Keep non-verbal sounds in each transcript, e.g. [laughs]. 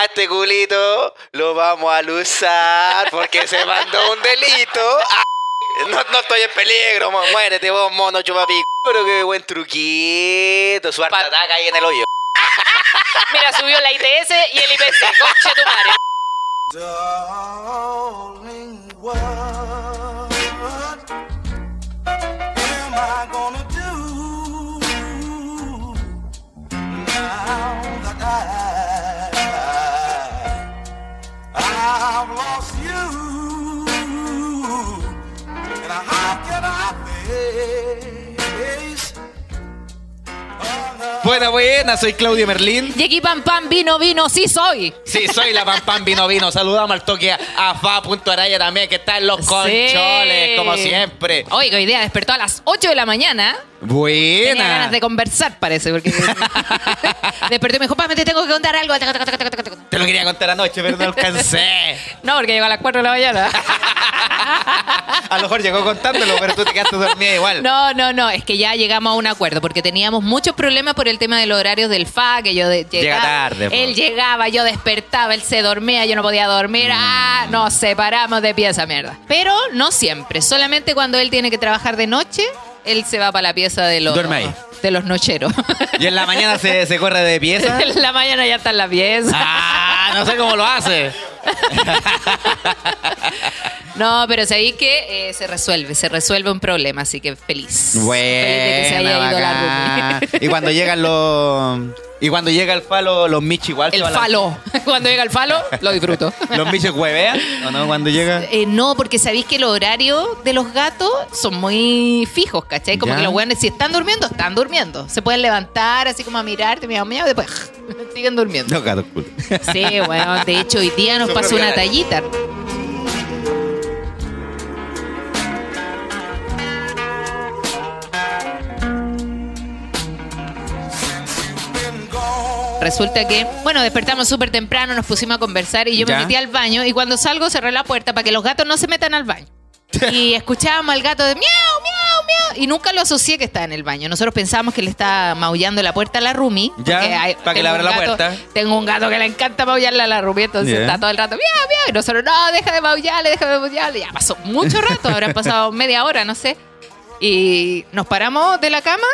a este culito lo vamos a luzar porque se mandó un delito. Ah, No, no estoy en peligro, mo- muérete vos, mono chupapico. Pero qué buen truquito, su harta ataca ahí en el hoyo. Mira, subió la ITS y el IPC. Concha tu madre. I've lost Buena, buena, soy Claudio Merlín. Y aquí pam pam vino vino, sí soy. Sí, soy la Pam Pam Vino Vino. Saludamos al toque a, Fa.araya también, que está en los concholes, como siempre. Oiga, hoy día despertó a las 8 de la mañana. Tenía Buena. ganas de conversar, parece, porque [laughs] despertó y me dijo, papá, te tengo que contar algo. Te lo quería contar anoche, pero no alcancé. [laughs] No, porque llegó a las 4 de la mañana. [laughs] A lo mejor llegó contándolo, pero tú te quedaste dormida igual. No, no, no, es que ya llegamos a un acuerdo porque teníamos muchos problemas por el tema de los horarios del FA, que yo de- llegaba, tarde, él llegaba, yo despertaba, él se dormía, yo no podía dormir, ah, nos separamos de pieza mierda. Pero no siempre, solamente cuando él tiene que trabajar de noche, él se va para la pieza de los Duerme ahí. de los nocheros. Y en la mañana se, se corre de pieza. [laughs] en la mañana ya está en la pieza. Ah, no sé cómo lo hace. No, pero sabéis que eh, se resuelve, se resuelve un problema, así que feliz. feliz de que se haya ido la. Y cuando llegan los. Y cuando llega el falo, los Michi igual. El falo. [laughs] [laughs] Cuando llega el falo, lo disfruto. [laughs] Los Michi huevean, ¿o no? Cuando llega. Eh, no, porque sabéis que los horarios de los gatos son muy fijos, ¿cachai? Como Ya. que los weones, si están durmiendo, están durmiendo. Se pueden levantar así como a mirarte, miau, y después siguen durmiendo. Los gatos cool. Sí, bueno, de hecho hoy día nos pasó una tallita. Resulta que, bueno, despertamos súper temprano, nos pusimos a conversar y yo Ya. me metí al baño y cuando salgo cerré la puerta para que los gatos no se metan al baño. [laughs] Y escuchábamos al gato de miau, miau, miau. Y nunca lo asocié que estaba en el baño. Nosotros pensábamos que le estaba maullando la puerta a la Rumi. Ya, hay- para que le abra la gato- puerta. Tengo un gato que le encanta maullarle a la Rumi, entonces Ya. está todo el rato miau, miau. Y nosotros, no, deja de maullarle, deja de maullarle. Ya pasó mucho rato, habrán [laughs] pasado media hora, no sé. Y nos paramos de la cama.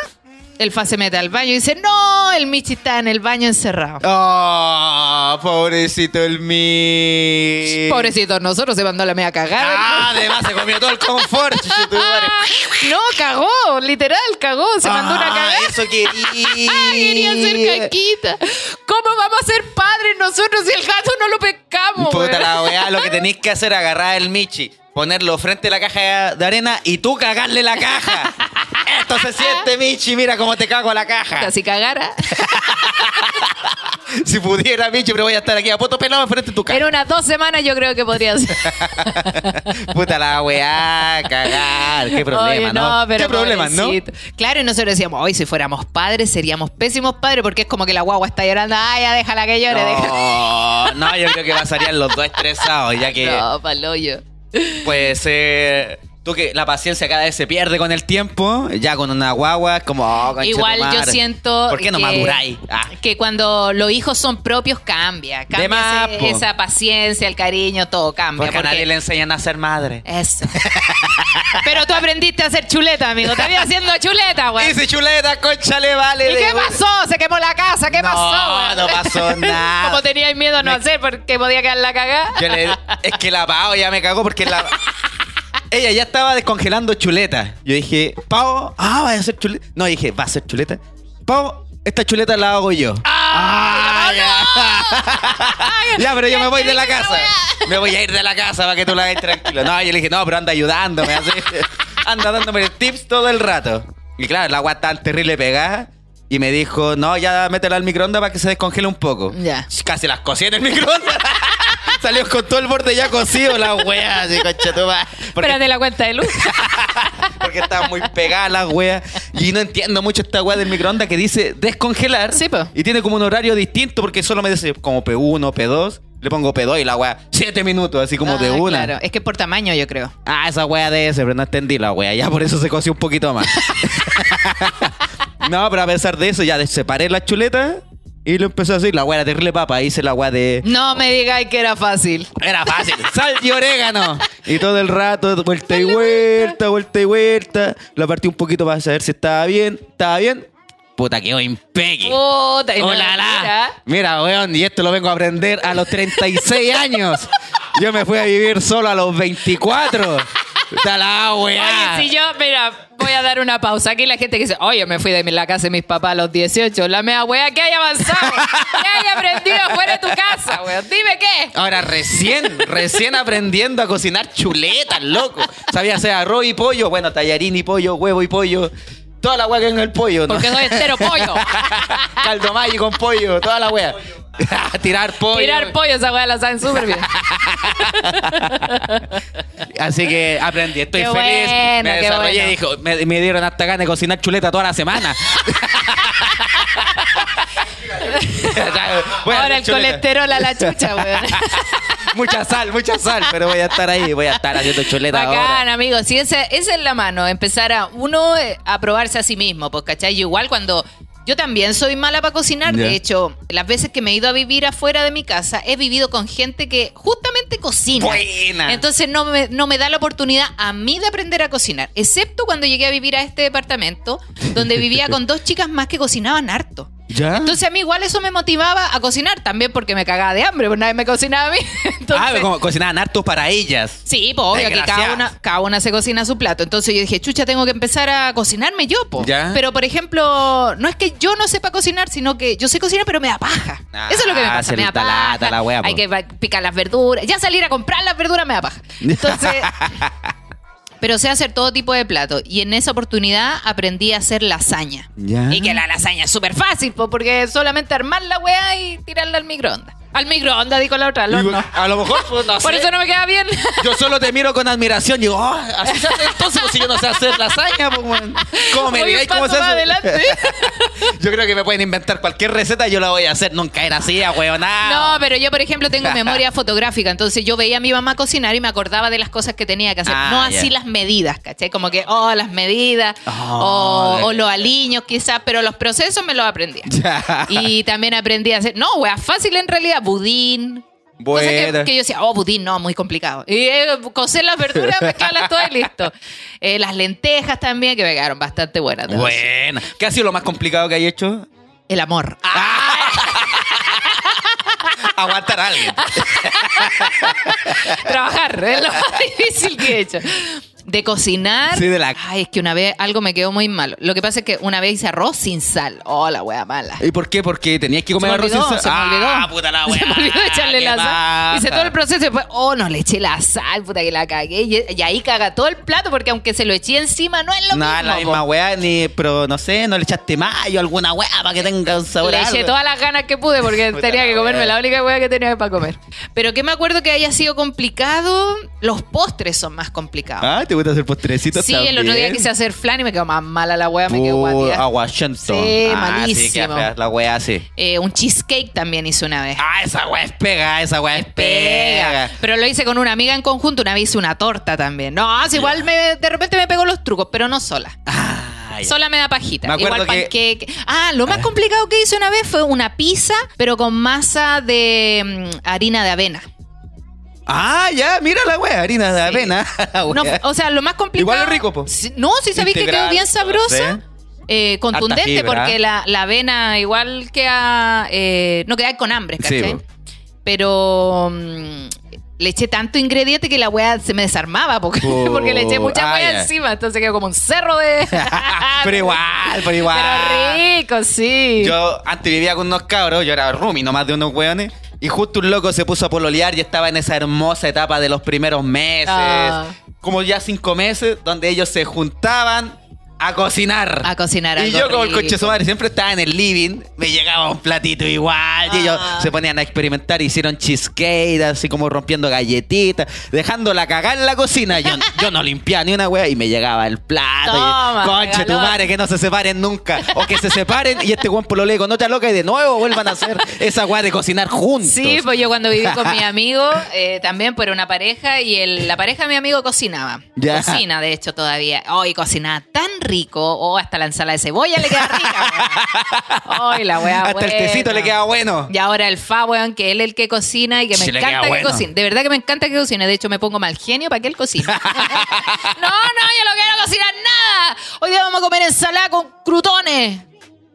El fa se mete al baño y dice, no, el Michi está en el baño encerrado. Oh, pobrecito el mi. Pobrecito, nosotros se mandó la media cagada. Ah, además se comió todo el confort. [laughs] No, cagó, literal, cagó, se mandó una Ah, cagada. Eso [laughs] quería. Quería ser caquita. ¿Cómo vamos a ser padres nosotros si el gato no lo pescamos? Puta la weá, lo que tenéis que hacer es agarrar el Michi, ponerlo frente a la caja de arena y tú cagarle la caja. [laughs] Esto se siente, Michi, mira cómo te cago la caja. Si cagara. [laughs] Si pudiera, Michi, pero voy a estar aquí a poto pelado frente a tu En caja. unas dos semanas yo creo que podría ser. [laughs] Puta la weá, cagar. Qué problema, Oye, ¿no? pero Qué problemas, ¿no? Claro, y nosotros decíamos, hoy si fuéramos padres seríamos pésimos padres porque es como que la guagua está llorando. Ay, ya déjala que llore, déjala. No, no, yo creo que pasarían los dos estresados, ya que No, paloyo. Puede ser. Tú que la paciencia cada vez se pierde con el tiempo, ya con una guagua, es como. oh, Igual yo siento ¿Por qué no que, maduráis? Ah. que cuando los hijos son propios cambia. Cambia más, ese- po. esa paciencia, el cariño, todo cambia. Porque a nadie le enseñan a ser madre. Eso. [laughs] Pero tú aprendiste a hacer chuleta, amigo. Te había haciendo chuleta, [laughs] güey. Dice chuleta, concha le vale. ¿Y de- qué pasó? Se quemó la casa. ¿Qué No, pasó, güey? no pasó nada. [laughs] Como teníais miedo a no Me- hacer porque podía quedar la cagada. Yo le- es que la Pau ya me cagó porque la. Ella ya estaba descongelando chuleta. Yo dije, Pau, ah, va a hacer chuleta. No, dije, va a hacer chuleta. Pau, esta chuleta la hago yo. ¡Ah! ya. [laughs] ya, pero yo me voy de la casa. Me voy a ir de la casa para que tú la hagas tranquilo. No, yo le dije, no, pero anda ayudándome. Así. [laughs] Anda dándome tips todo el rato. Y claro, la agua tan terrible pegada. Y me dijo, no, ya métela al microondas para que se descongele un poco. Ya. Casi las cocí en el microondas. Salió con todo el borde ya cocido la wea, así. Porque, Espérate la cuenta de luz. [laughs] porque estaban muy pegadas las weas. Y no entiendo mucho esta wea del microondas que dice descongelar. Sí, po. Y tiene como un horario distinto porque solo me dice como P1, P2. Le pongo P2 y la wea, 7 minutos, así como de Ah, una. Claro, es que es por tamaño, yo creo. Ah, esa wea de ese, pero no entendí la wea. Ya por eso se coció un poquito más. [laughs] [laughs] no, pero a pesar de eso, ya separé la chuleta Y lo empezó a hacer. La weá era terrible papa. Hice la weá de. No me digáis que era fácil. Era fácil. [laughs] Sal y orégano. Y todo el rato, vuelta y vuelta, vuelta y vuelta. La partí un poquito para saber si estaba bien. ¿Estaba bien? Puta, quedó impeque. Puta, y no- ¡Hola, la! mira. Mira, weón, y esto lo vengo a aprender a los 36 años. Yo me fui a vivir solo a los 24. Está la weá. Oye, si yo, mira, voy a dar una pausa. Aquí la gente que dice, oye, me fui de la casa de mis papás a los 18. La mea wea, que haya avanzado, que haya aprendido afuera de tu casa, weón. Dime qué. Ahora recién, recién aprendiendo a cocinar chuletas, loco. Sabía hacer arroz y pollo, bueno, tallarín y pollo, huevo y pollo. Toda la weá que en el pollo, ¿no? Porque soy entero pollo. [laughs] Caldo Maggi con pollo, toda la weá. [laughs] Tirar pollo. Tirar pollo, esa wea la saben súper bien. [laughs] Así que aprendí, estoy Qué feliz. bueno, me desarrollé bueno. dijo, me, me dieron hasta ganas de cocinar chuleta toda la semana. [laughs] Ahora el chuleta. colesterol a la chucha, weón. [laughs] mucha sal, mucha sal, pero voy a estar ahí, voy a estar haciendo chuleta Bacán, ahora. amigos. Sí, esa, esa es la mano. Empezar a uno eh, a probarse a sí mismo. Pues, ¿cachai? Yo igual cuando. Yo también soy mala para cocinar. De hecho, las veces que me he ido a vivir afuera de mi casa, he vivido con gente que justamente cocina. Buena. Entonces no me, no me da la oportunidad a mí de aprender a cocinar. Excepto cuando llegué a vivir a este departamento, donde vivía con dos chicas más que cocinaban harto. ¿Ya? Entonces a mí igual eso me motivaba a cocinar también porque me cagaba de hambre, pues nadie me cocinaba a mí. [laughs] Entonces, ah, como cocinaban harto para ellas. Sí, pues obvio que cada una, cada una se cocina su plato. Entonces yo dije, chucha, tengo que empezar a cocinarme yo, po. Ya. Pero por ejemplo, no es que yo no sepa cocinar, sino que yo sé cocinar, pero me da paja. Ah, Eso es lo que me pasa, me da lata, paja. la wea. Hay que picar las verduras. Ya salir a comprar las verduras me da paja. [laughs] Entonces. Pero sé hacer todo tipo de platos. Y en esa oportunidad aprendí a hacer lasaña. Ya. Y que la lasaña es súper fácil, po, porque solamente armar la weá y tirarla al microondas. Al microondas, dijo la otra, al horno. A lo mejor, pues, no [laughs] Por sé. eso no me queda bien. [laughs] Yo solo te miro con admiración. Digo, oh, así se hace entonces, pues si yo no sé hacer lasaña, pues, weón. ¿Cómo me Voy digáis cómo se hace? adelante. [laughs] Yo creo que me pueden inventar cualquier receta y yo la voy a hacer. Nunca era así, a weón. No, pero yo, por ejemplo, tengo memoria fotográfica. Entonces yo veía a mi mamá cocinar y me acordaba de las cosas que tenía que hacer. Ah, no así las medidas, ¿cachai? Como que, oh, las medidas, Oh, o, o los aliños quizás, pero los procesos me los aprendía. Ya. Y también aprendí a hacer, no, wea, fácil en realidad, budín. Cosas que, que yo decía, oh, budín, no, muy complicado. Y eh, cocer las verduras, [laughs] mezclarlas todas y listo. Eh, las lentejas también, que me quedaron bastante buenas. decir. Buena. ¿Qué ha sido lo más complicado que hay hecho? El amor. Ah, [laughs] Aguantar a alguien. [laughs] Trabajar, es lo más difícil que he hecho. De cocinar. Sí, de la- Ay, es que una vez algo me quedó muy malo. Lo que pasa es que una vez hice arroz sin sal. Oh, la wea mala. ¿Y por qué? Porque tenías que comer se me arroz olvidó, sin sal. se me olvidó. Ah, [laughs] puta la weá. Se me olvidó echarle ¿Qué la sal. Hice todo el proceso y después, oh, no le eché la sal, puta que la cagué. Y, y ahí caga todo el plato porque aunque se lo eché encima, no es lo No, mismo. es la po. misma weá, ni, pero no sé, no le echaste mayo, alguna weá para que tenga un sabor. Le eché todas las ganas que pude porque tenía que comerme wea. la única hueá que tenía para comer. Pero que me acuerdo que haya sido complicado, los postres son más complicados. Ah, ¿te gusta hacer postrecitos Sí, el otro día quise hacer flan y me quedó más mala la hueá, me quedó guatía. Aguachento. Sí, ah, malísimo. Sí, fea la weá, sí. Eh, un cheesecake también hice una vez. Ah, esa weá es pega, esa weá es Pega. pega. Pero lo hice con una amiga en conjunto, una vez hice una torta también. No, es igual me, de repente me pegó los trucos, pero no sola. Ah. Sola me da pajita. Me acuerdo Igual que- panqueque. Ah, lo más complicado que hice una vez fue una pizza, pero con masa de mm, harina de avena. Ah, ya, mira la weá, harina de avena. [laughs] No, o sea, lo más complicado. Igual es rico, po. Sí, No, sí sabéis que quedó bien sabrosa. ¿sí? eh, contundente porque la, la avena igual queda eh, no queda con hambre, Sí, ¿cachai? po. Pero mm, le eché tanto ingrediente que la weá se me desarmaba [laughs] porque, Oh, porque le eché mucha ah, weá ya. encima, entonces quedó como un cerro de [laughs] pero igual, pero igual. Pero rico, sí. Yo antes vivía con unos cabros, yo era roomie nomás de unos weones. Y justo un loco se puso a pololear y estaba en esa hermosa etapa de los primeros meses. Ah. Como ya cinco meses, donde ellos se juntaban a cocinar. A cocinar Y yo, como el rico. coche de su madre, siempre estaba en el living, me llegaba un platito igual. Y ellos Ah. se ponían a experimentar, hicieron cheesecake, así como rompiendo galletitas, dejándola cagar en la cocina. Yo, [laughs] yo no limpiaba ni una wea y me llegaba el plato. Toma, y, Conche tu regalón. madre, que no se separen nunca. O que se separen y este buen pololeo con otra loca y de nuevo vuelvan a hacer esa wea de cocinar juntos. Sí, pues yo cuando viví con mi [laughs] amigo, eh, también por una pareja, y el- la pareja de mi amigo cocinaba. Ya. Cocina, de hecho, todavía. Ay, cocinaba tan rico. O hasta la ensalada de cebolla le queda rica. Ay, la weá Hasta el tecito le queda bueno. Y ahora el fa, weón, que él es el que cocina y que me Sí, encanta que bueno. cocine. De verdad que me encanta que cocine. De hecho, me pongo mal genio para que él cocine. [laughs] no, no, yo no quiero cocinar nada. Hoy día vamos a comer ensalada con crutones.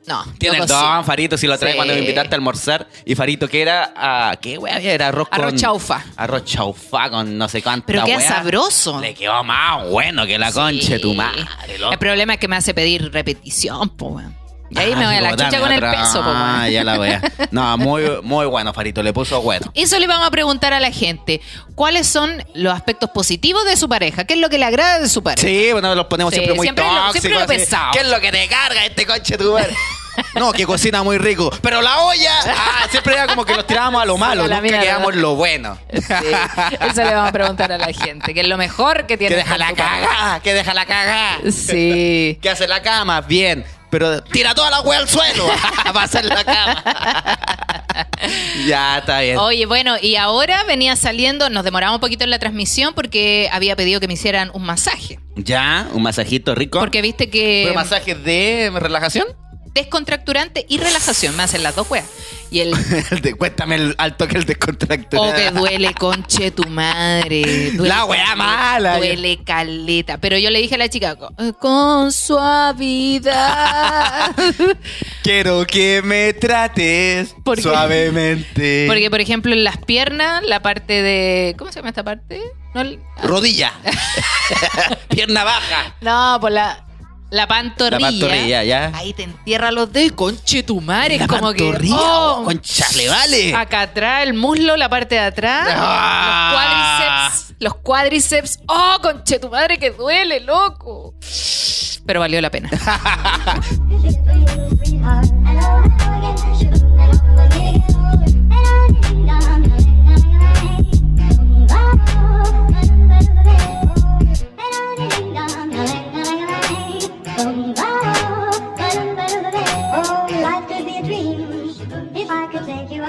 No, Tiene el don, Farito, si lo trae Sí. cuando me invitaste a almorzar. Y Farito, que era? Ah, ¿Qué wea había? Era arroz con... Arroz chaufa. Arroz chaufa con no sé cuánta Pero queda wea. sabroso. Le quedó más bueno que la concha de tu Sí. madre, loco. El problema es que me hace pedir repetición, po, weón. Y ahí Ah, me voy a la chucha con el peso, po, Ah, ya la wea. [laughs] No, muy, muy bueno, Farito. Le puso bueno. Eso le vamos a preguntar a la gente. ¿Cuáles son los aspectos positivos de su pareja? ¿Qué es lo que le agrada de su pareja? Sí, bueno, los ponemos Sí, siempre muy siempre lo- siempre lo pesado. ¿Qué es lo que te carga este conche tu madre? [laughs] No, que cocina muy rico. Pero la olla. Ah, siempre era como que nos tirábamos a lo malo. a la nunca quedamos en lo bueno. Sí, eso le vamos a preguntar a la gente. ¿Qué es lo mejor que tiene Que deja la cagada. Que deja la cagada. Sí. [laughs] Que hace la cama, bien. Pero tira toda la wea al suelo [laughs] [laughs] para hacer la cama. ya, está bien. Oye, bueno, y ahora venía saliendo, nos demoramos un poquito en la transmisión porque había pedido que me hicieran un masaje. Ya, un masajito rico. Porque viste que ¿Pero masajes de relajación? Descontracturante y relajación me hacen las dos weas. Y el [laughs] El de- cuéntame el alto que el descontracturante. Oh, que duele, conche tu madre. Duele La wea mala. Duele caleta. Pero yo le dije a la chica, con, con suavidad. [laughs] Quiero que me trates [laughs] suavemente. Porque, por ejemplo, en las piernas, la parte de. ¿Cómo se llama esta parte? No, Rodilla. Pierna baja. no por la. La pantorrilla. La pantorrilla, ya. Ahí te entierra los dedos y conche tu madre. La como que. pantorrilla, oh, oh, concha, le vale. Acá atrás, el muslo, la parte de atrás. Ah. Los cuádriceps. Los cuádriceps. ¡Oh, conche tu madre que duele, loco! Pero valió la pena. [laughs] [laughs]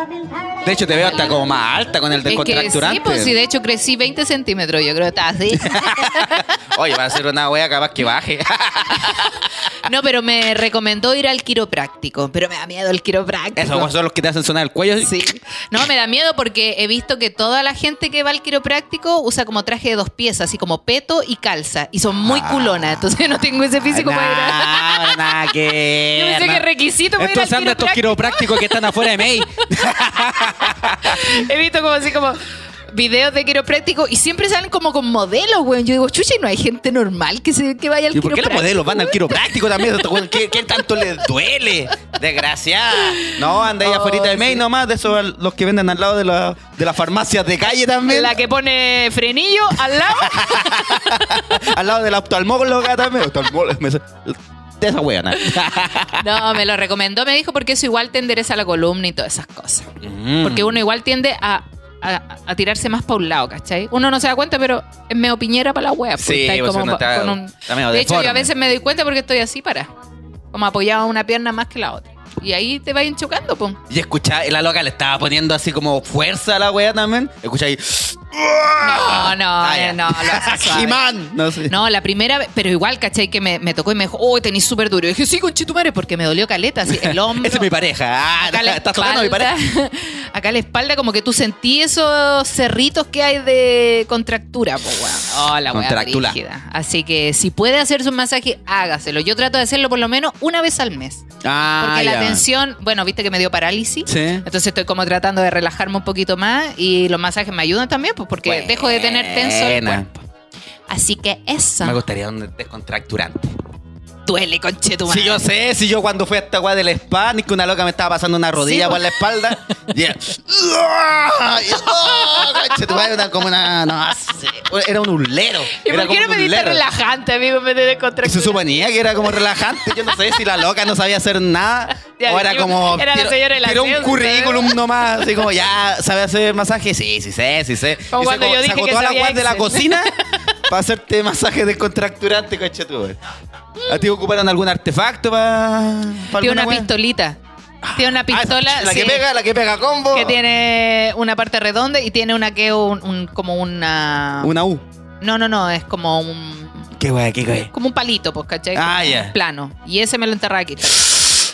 loving hand. De hecho, te veo hasta como más alta con el Es que descontracturante. sí, pues sí, de hecho crecí 20 centímetros. Yo creo que está así. [laughs] Oye, va a ser una wea capaz que baje. [laughs] No, pero me recomendó ir al quiropráctico. Pero me da miedo el quiropráctico. Esos son los que te hacen sonar el cuello. Sí. No, me da miedo porque he visto que toda la gente que va al quiropráctico usa como traje de dos piezas, así como peto y calza. Y son muy culonas. Entonces no tengo ese físico para ir a... Nada que [laughs] Yo pensé ver, que requisito para ir Estos al andan estos quiroprácticos que están afuera de May. He visto como así como videos de quiropráctico y siempre salen como con modelos, güey. Yo digo, chucha, ¿y no hay gente normal que, se, que vaya al ¿Y por qué los modelos van al quiropráctico también? ¿Qué, qué tanto les duele? Desgraciada. No, anda ahí Oh, afuera de May sí. nomás, de esos los que venden al lado de, la, de las farmacias de calle también. La que pone frenillo al lado. [laughs] al lado de la oftalmóloga también. De esa weona. [laughs] No, me lo recomendó, me dijo, porque eso igual te endereza la columna y todas esas cosas. Mm. Porque uno igual tiende a, a- a tirarse más para un lado, ¿cachai? Uno no se da cuenta, pero es medio piñera para la wea. pues, Sí, está ahí pues como uno pa- está- con un- está medio De hecho, yo a veces me doy cuenta porque estoy así para. Como apoyado a una pierna más que la otra. Y ahí te vayan chocando, pum. Y escuchá, la loca le estaba poniendo así como fuerza a la wea también. Escucha ahí. No, no, Ah, no, lo. [laughs] No sé. No, la primera vez, pero igual, ¿cachai? Que me, me tocó y me dijo, oh, tenés súper duro. Y dije, sí, conchetumare, porque me dolió caleta, así, el [laughs] hombro. Esa es mi pareja. Ah, Acá la [laughs] estás tocando a mi espalda- pareja. Acá la espalda, como que tú sentí esos cerritos que hay de contractura, po, weón. Oh, la Contractula. Así que si puede hacerse un masaje, hágaselo. Yo trato de hacerlo por lo menos una vez al mes. Ah, Porque la tensión, bueno, viste que me dio parálisis. Sí. Entonces estoy como tratando de relajarme un poquito más y los masajes me ayudan también, pues porque Buena. dejo de tener tenso el cuerpo. Así que eso Me gustaría un descontracturante. duele, conchetumare. Si yo sé, si yo cuando fui a esta weá del spa, ni que una loca me estaba pasando una rodilla Sí, por po. la espalda. [laughs] y era, ¡ah! Conche tu madre, una- como una. No. Era un ulero. ¿Y era por qué no me diste relajante, amigo, vez de Y se suponía que era como relajante. Yo no sé si la loca no sabía hacer nada. Ya, o era yo- como. era la señora de la un ciencia, currículum [laughs] nomás. Así como, ya, ¿sabe hacer masaje? Sí, sí sé, sí sé. Como Y cuando sacó, yo dije sacó que todas las sabía weas de la cocina [laughs] para hacerte masaje descontracturante, coche tú. ¿A ti ocuparon algún artefacto para. Tiene una pistolita. Tiene una pistola. la que sí, pega, la que pega combo. que tiene una parte redonda y tiene una que un, un- como una. Una U. No, no, no, es como un. Qué wea, qué wea. Como un palito, pues, ¿cachai? Ah, ya. Plano. Y ese me lo enterraba aquí.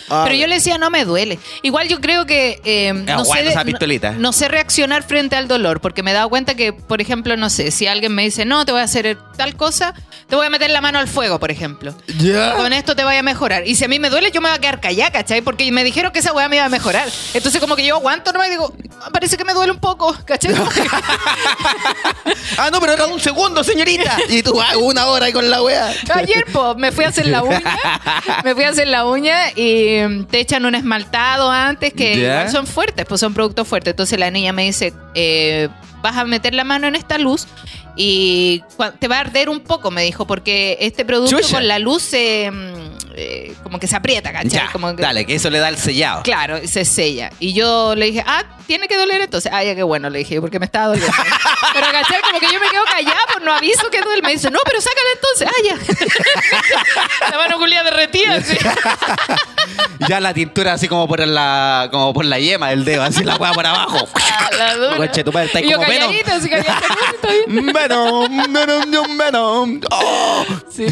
Ah, Pero yo le decía, no me duele. Igual yo creo que eh, no, bueno sé de- esa pistolita. no, no sé reaccionar frente al dolor, porque me he dado cuenta que, por ejemplo, no sé, si alguien me dice, no, te voy a hacer tal cosa, te voy a meter la mano al fuego, por ejemplo. Ya. Con esto te vaya a mejorar. Y si a mí me duele, yo me voy a quedar callada, ¿cachai? Porque me dijeron que esa weá me iba a mejorar. Entonces como que yo aguanto nomás y digo, "Ah, parece que me duele un poco, ¿cachai? [laughs] Ah, no, pero era un segundo, señorita. Y tú, ah, una hora ahí con la wea. Ayer, pues, me fui a hacer la uña. Me fui a hacer la uña y mm, te echan un esmaltado antes que igual son fuertes, pues son productos fuertes. Entonces la niña me dice, eh, vas a meter la mano en esta luz y te va a arder un poco, me dijo, porque este producto Chucha. con la luz se, mm, eh, como que se aprieta, ¿cachai? Ya, Como que- dale, que eso le da el sellado. Claro, se sella. Y yo le dije, ah, tiene que doler entonces. Ah, ya qué bueno, le dije, porque me estaba doliendo. [laughs] pero ¿cachai? Como que yo me quedo callada, pues no aviso que duele. Me dice, no, pero sácala entonces. Ah, ya. [laughs] la mano culia derretida. así. [laughs] Ya la tintura así como por la, como por la yema del dedo, así la wea por abajo. Ah, la dura. Y yo como Venom. calladita, así. Venom, Venom, Venom. Oh. Sí,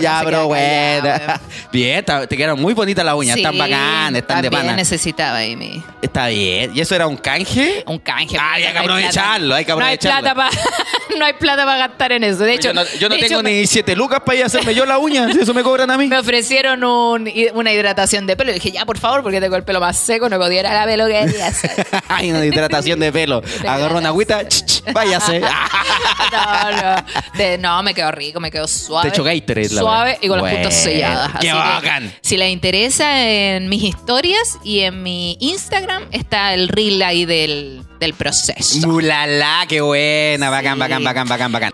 ya, oh, pero buena. [laughs] Bien, te quedaron muy bonitas las uñas, están bacanas, están de pana. necesitaba ahí mi... Está bien. ¿Y eso era un canje? Un canje. Ah, hay que hay aprovecharlo, hay que No hay aprovecharlo. plata para [laughs] no hay plata para gastar en eso. De hecho, yo no, yo no de tengo hecho, ni siete lucas para ir a hacerme yo la uña, si eso me cobran a mí. Me ofrecieron un- una hidratación de pelo. Y dije, ya, por favor, porque tengo el pelo más seco, no podía ir a la peluquería. [laughs] Ay, una hidratación de pelo. Agarró una agüita, ch, ch, váyase. no, no. De- no, me quedó rico, me quedó suave. Te echó Gatorade, Suave y con Bueno, puntas selladas. Qué Así que, bacán. si les interesa, en mis historias y en mi Instagram está el reel ahí del, del proceso. Mulala, qué buena. Bacán, Sí. bacán, bacán, bacán, bacán.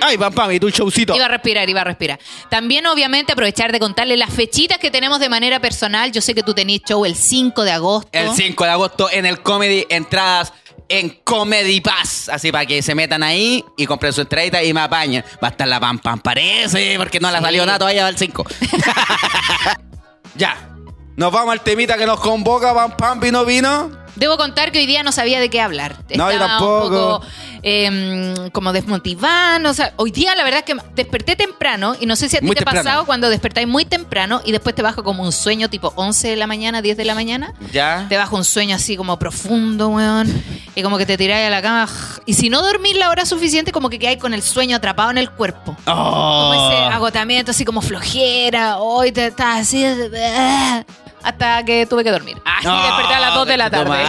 Ay, pam, pam, y tu showcito. Iba a respirar, iba a respirar. También, obviamente, aprovechar de contarle las fechitas que tenemos de manera personal. Yo sé que tú tenés show el 5 de agosto. El 5 de agosto en el Comedy, entradas en Comedy Pass. Así para que se metan ahí y compren su entradita y me apañen. Va a estar la pam pam, parece, porque no Sí. salido nada todavía al 5. [laughs] ya. Nos vamos al temita que nos convoca, pam pam, vino, vino. Debo contar que hoy día no sabía de qué hablar. No, yo Estaba tampoco. un poco em, como desmotivado. O sea, hoy día la verdad es que desperté temprano y no sé si a ti Muy te ha pasado cuando despertáis muy temprano y después te baja como un sueño tipo 11 de la mañana, 10 de la mañana. Ya. Te baja un sueño así como profundo, weón. Y como que te tiráis a la cama. Y si no dormís la hora suficiente, como que quedáis con el sueño atrapado en el cuerpo. Como ese Oh. agotamiento, así como flojera. Hoy te estás así. Hasta que tuve que dormir. Ay, No, desperté a las 2 de la tarde. [laughs]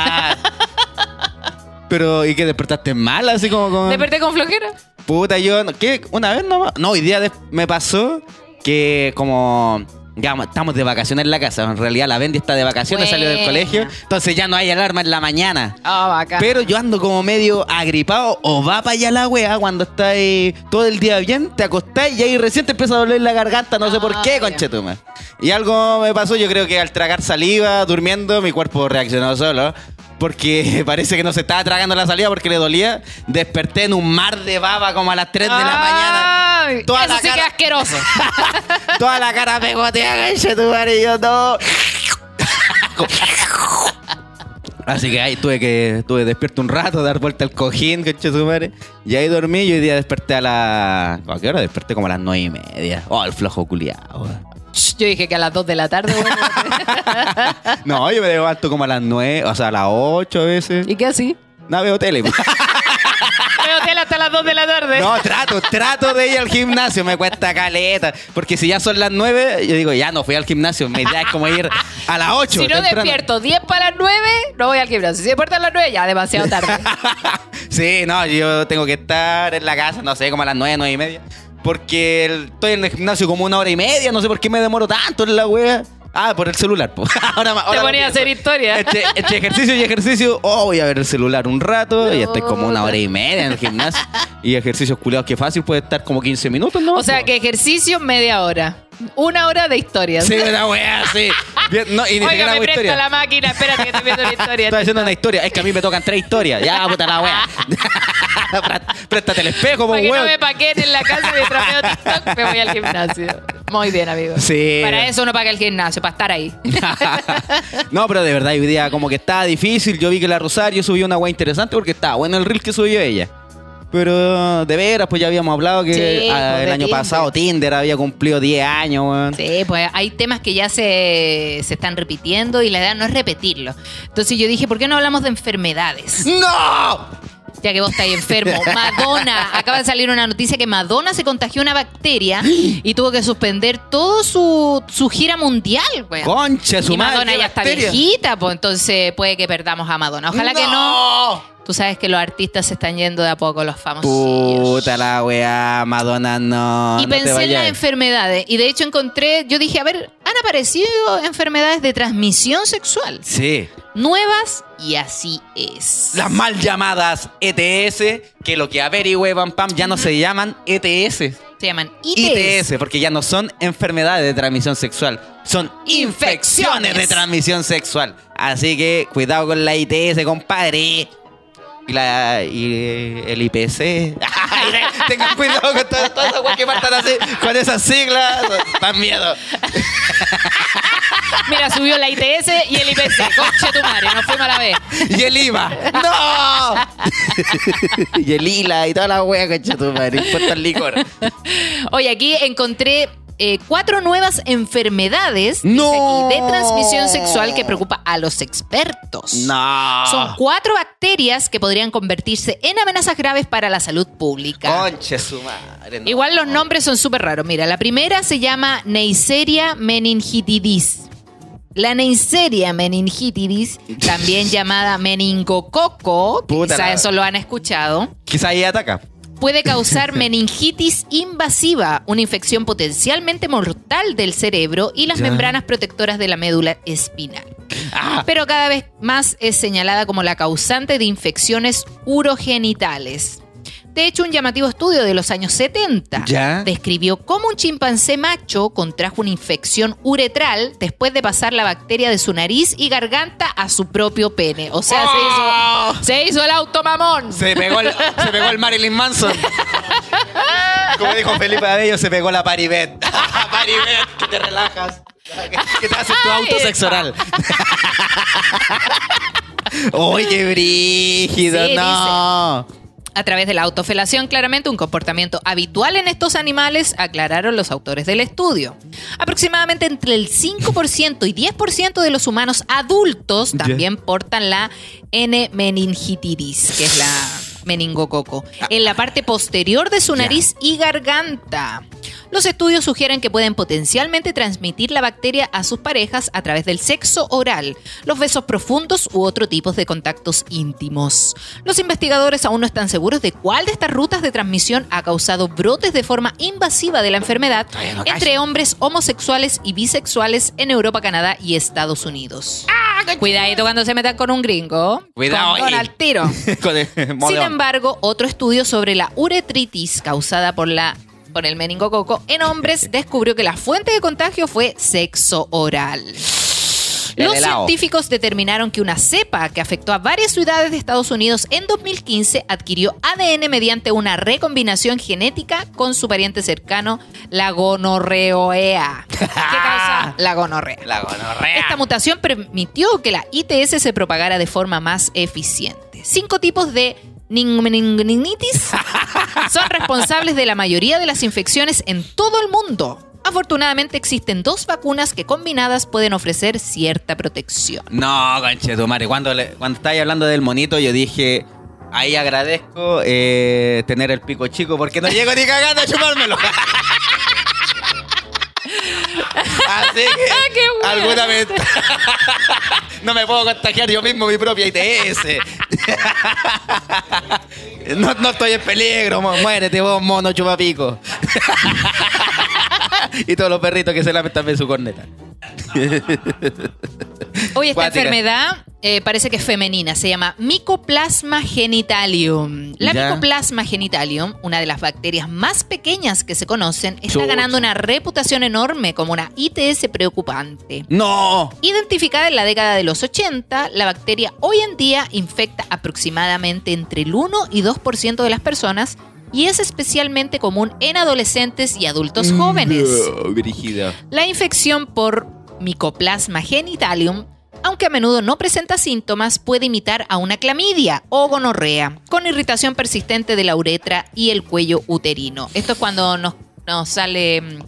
Pero, ¿y qué despertaste mal? Así como con. Desperté con flojera. Puta, yo. ¿Qué? ¿Una vez nomás? No, hoy día me pasó que como. Digamos, estamos de vacaciones en la casa. En realidad la Bendy está de vacaciones, salió del colegio. Entonces ya no hay alarma en la mañana. Ah, bacán. Pero yo ando como medio agripado o va para allá la wea cuando estáis todo el día bien, te acostáis y ahí recién te empieza a doler la garganta, no sé por Ah, qué, ya. conchetuma. Y algo me pasó, yo creo que al tragar saliva, durmiendo, mi cuerpo reaccionó solo. Porque [laughs] parece que no se estaba tragando la saliva porque le dolía. Desperté en un mar de baba como a las 3 de la mañana. Ay, Toda Eso la sí que cara- asqueroso. [laughs] Toda la cara pegoteada, conchetumare, y yo no. [laughs] Así que ahí tuve que estuve despierto un rato, dar vuelta al cojín, conche su madre. Y ahí dormí y hoy día desperté a la. ¿A qué hora? Desperté como a las nueve y media. Oh, el flojo culiado. Yo dije que a las 2 de la tarde. bueno. [laughs] No, yo me levanto como a las nueve, o sea, a las ocho a veces. ¿Y qué así? No veo tele. [laughs] Veo tele hasta las 2 de la tarde. No, trato, trato de ir al gimnasio, me cuesta caleta. Porque si ya son las nueve, yo digo, ya no fui al gimnasio. Mi idea es como ir a las ocho. si no temprano. despierto 10 para las 9, no voy al gimnasio. Si despierto a las 9, ya demasiado tarde. [laughs] sí, no, yo tengo que estar en la casa, no sé, como a las nueve, nueve y media. Porque el- estoy en el gimnasio como una hora y media, no sé por qué me demoro tanto en la wea. Ah, por el celular, pues. [laughs] ahora, ma- ahora lo ponía a hacer historia. Entre, entre ejercicio y ejercicio, oh, voy a ver el celular un rato y estoy como una hora y media en el gimnasio. Y ejercicios culiados que fácil puede estar como 15 minutos, ¿no? O sea, que ejercicio media hora. Una hora de historias. Sí, una wea, sí. No, y ni Oiga, me hago historia. la máquina. Espérate que estoy viendo una historia. Estoy haciendo una historia. Es que a mí me tocan tres historias. Ya, puta la wea. [laughs] Préstate el espejo, Para po, que no weón. me paquen en la casa mientras veo TikTok, me voy al gimnasio. Muy bien, amigo. Sí. Para eso uno paga el gimnasio, para estar ahí. [laughs] no, pero de verdad, hoy día como que estaba difícil. Yo vi que la Rosario subió una wea interesante porque estaba bueno el reel que subió ella. Pero de veras, pues ya habíamos hablado que Sí, pues, el de año pasado Tinder había cumplido 10 años, weón. Sí, pues hay temas que ya se, se están repitiendo y la idea no es repetirlo. Entonces yo dije, ¿por qué no hablamos de enfermedades? ¡No! Ya que vos estáis enfermo. [laughs] Madonna, acaba de salir una noticia que Madonna se contagió una bacteria [gasps] y tuvo que suspender todo su, su gira mundial, güey. Concha, su Y madre. Madonna ya está bacteria. viejita, pues entonces puede que perdamos a Madonna. Ojalá que no. Tú sabes que los artistas se están yendo de a poco, los famosos. Puta la weá, Madonna, no. y no pensé en las enfermedades. Y de hecho encontré, yo dije, a ver, han aparecido enfermedades de transmisión sexual. Sí. Nuevas y así es. Las mal llamadas ETS, que lo que averigüe Pam Pam ya no se llaman ETS. Se llaman ITS. ITS, porque ya no son enfermedades de transmisión sexual, son infecciones de Infecciones. transmisión sexual. Así que cuidado con la ITS, compadre. Y, la, y el IPC. [laughs] Tengan cuidado con todas esas weas que partan así, con esas siglas. Dan miedo. [laughs] Mira, subió la ITS y el IPC. Conche tu madre, nos fuimos a la vez. Y el IVA. ¡No! [laughs] y el ILA y toda la wea, concha tu madre. Impuesto al licor. Oye, aquí encontré eh, cuatro nuevas enfermedades No. aquí, de transmisión sexual que preocupa a los expertos. No. Son cuatro bacterias que podrían convertirse en amenazas graves para la salud pública. Conche su madre. no. Igual los nombres son súper raros. Mira, la primera se llama Neisseria meningitidis. La Neisseria meningitidis, también llamada [laughs] meningococo, quizás eso lo han escuchado, Quizá ahí ataca. Puede [laughs] causar meningitis invasiva, una infección potencialmente mortal del cerebro y las Ya. membranas protectoras de la médula espinal. Ah, Pero cada vez más es señalada como la causante de infecciones urogenitales. De hecho, un llamativo estudio de los años 70 Ya. describió cómo un chimpancé macho contrajo una infección uretral después de pasar la bacteria de su nariz y garganta a su propio pene. O sea, ¡Oh! se, hizo, se hizo el automamón. Se pegó el, se pegó el Marilyn Manson. Como dijo Felipe Abello, se pegó la Paribet. [laughs] Paribet, que te relajas. Que te haces tu auto. ¡Uy, [laughs] qué brígido! Sí, no. A través de la autofelación, claramente un comportamiento habitual en estos animales, aclararon los autores del estudio. Aproximadamente entre el 5% y 10% de los humanos adultos también portan la N-meningitidis, que es la meningococo, en la parte posterior de su nariz y garganta. Los estudios sugieren que pueden potencialmente transmitir la bacteria a sus parejas a través del sexo oral, los besos profundos u otro tipo de contactos íntimos. Los investigadores aún no están seguros de cuál de estas rutas de transmisión ha causado brotes de forma invasiva de la enfermedad no entre hombres homosexuales y bisexuales en Europa, Canadá y Estados Unidos. Cuidadito cuando se metan con un gringo. Cuidado Con- al tiro. [laughs] Sin embargo, otro estudio sobre la uretritis causada por la por el meningococo en hombres descubrió que la fuente de contagio fue sexo oral. Los científicos determinaron que una cepa que afectó a varias ciudades de Estados Unidos en 2015 adquirió ADN mediante una recombinación genética con su pariente cercano, la gonorreoea. [laughs] ¿Qué causa la gonorrea? La gonorrea. Esta mutación permitió que la ITS se propagara de forma más eficiente. Cinco tipos de meningitis son responsables de la mayoría de las infecciones en todo el mundo. Afortunadamente existen dos vacunas que combinadas pueden ofrecer cierta protección. No, conche tu madre. Cuando, le- cuando estáis hablando del monito, yo dije. Ahí agradezco eh, tener el pico chico porque no llego ni cagando a chupármelo. [laughs] Así que Ah, qué alguna vez [laughs] no me puedo contagiar yo mismo mi propia ITS. [laughs] No, no estoy en peligro, muérete vos, mono chupapico. [laughs] y todos los perritos que se lamen también su corneta. Hoy esta Cuática. enfermedad eh, parece que es femenina, se llama Mycoplasma genitalium. La Ya. Mycoplasma genitalium, una de las bacterias más pequeñas que se conocen, está ganando una reputación enorme como una ITS preocupante. ¡No! Identificada en la década de los 80, la bacteria hoy en día infecta aproximadamente entre el 1 y 2% de las personas y es especialmente común en adolescentes y adultos jóvenes. No, brígido. La infección por Mycoplasma genitalium aunque a menudo no presenta síntomas, puede imitar a una clamidia o gonorrea, con irritación persistente de la uretra y el cuello uterino. Esto es cuando nos, nos sale mm,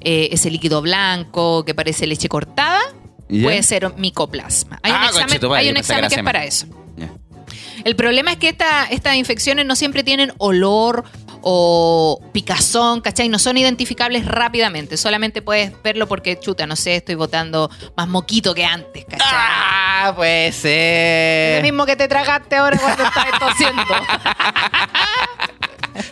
eh, ese líquido blanco que parece leche cortada. Puede ser micoplasma. Hay un Ah, examen, conchetumare, hay un pensaba examen que que es para eso. Ya. El problema es que esta- estas infecciones no siempre tienen olor o picazón, ¿cachai? No son identificables rápidamente. Solamente puedes verlo porque, chuta, no sé, estoy botando más moquito que antes, ¿cachai? Ah, puede Lo ser. mismo que te tragaste ahora cuando estás tosiendo. [laughs]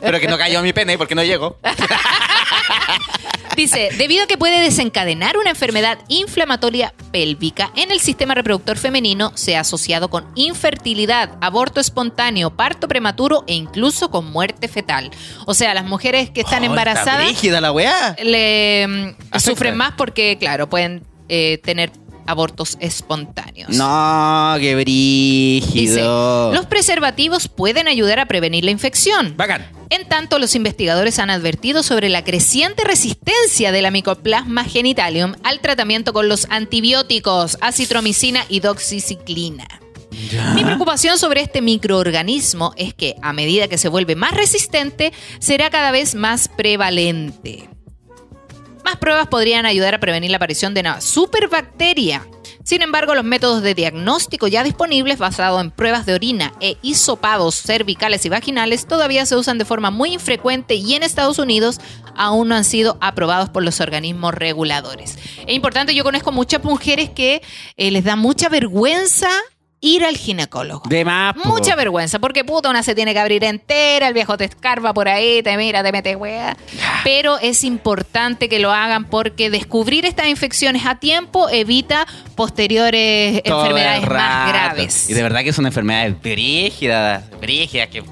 Pero que no cayó mi pene porque no llego. [laughs] [laughs] Dice, debido a que puede desencadenar una enfermedad inflamatoria pélvica en el sistema reproductor femenino, se ha asociado con infertilidad, aborto espontáneo, parto prematuro e incluso con muerte fetal. O sea, las mujeres que están Oh, está embarazadas brígida la weá. le mm, sufren más porque, claro, pueden eh, tener abortos espontáneos. No, qué Dice, brígido. los preservativos pueden ayudar a prevenir la infección. Bacán. En tanto, los investigadores han advertido sobre la creciente resistencia de la Mycoplasma genitalium al tratamiento con los antibióticos, acitromicina y doxiciclina. Mi preocupación sobre este microorganismo es que a medida que se vuelve más resistente, será cada vez más prevalente. Más pruebas podrían ayudar a prevenir la aparición de una superbacteria. Sin embargo, los métodos de diagnóstico ya disponibles basados en pruebas de orina e hisopados cervicales y vaginales todavía se usan de forma muy infrecuente y en Estados Unidos aún no han sido aprobados por los organismos reguladores. Es importante, yo conozco muchas mujeres que eh, les da mucha vergüenza ir al ginecólogo. De más. po. Mucha vergüenza, porque puta, una se tiene que abrir entera, el viejo te escarba por ahí, te mira, te mete wea. Pero es importante que lo hagan porque descubrir estas infecciones a tiempo evita posteriores Todo enfermedades más graves. Y de verdad que son enfermedades brígidas, brígidas, que,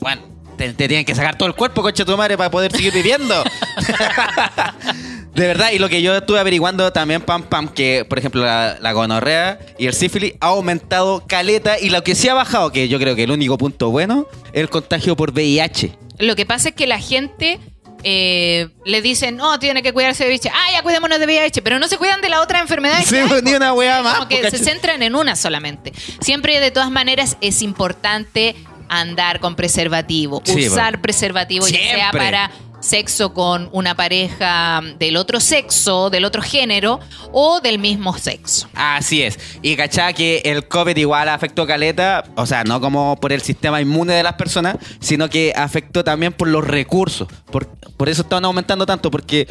bueno, te, te tienen que sacar todo el cuerpo, coche tu madre, para poder seguir viviendo. [laughs] de verdad, y lo que yo estuve averiguando también, pam, pam, que, por ejemplo, la, la gonorrea y el sífilis ha aumentado caleta, y lo que sí ha bajado, que yo creo que el único punto bueno, es el contagio por VIH. Lo que pasa es que la gente eh, le dicen, no, tiene que cuidarse de VIH. Ah, ya cuidémonos de VIH, pero no se cuidan de la otra enfermedad. Sí, pues, [laughs] ni una wea más. Como que po, se cacho. centran en una solamente. Siempre, de todas maneras, es importante andar con preservativo, Sí, usar preservativo, ya sea Siempre. para sexo con una pareja del otro sexo, del otro género o del mismo sexo. Así es. Y cachá que el COVID igual afectó caleta, o sea, no como por el sistema inmune de las personas, sino que afectó también por los recursos. Por, por eso estaban aumentando tanto, porque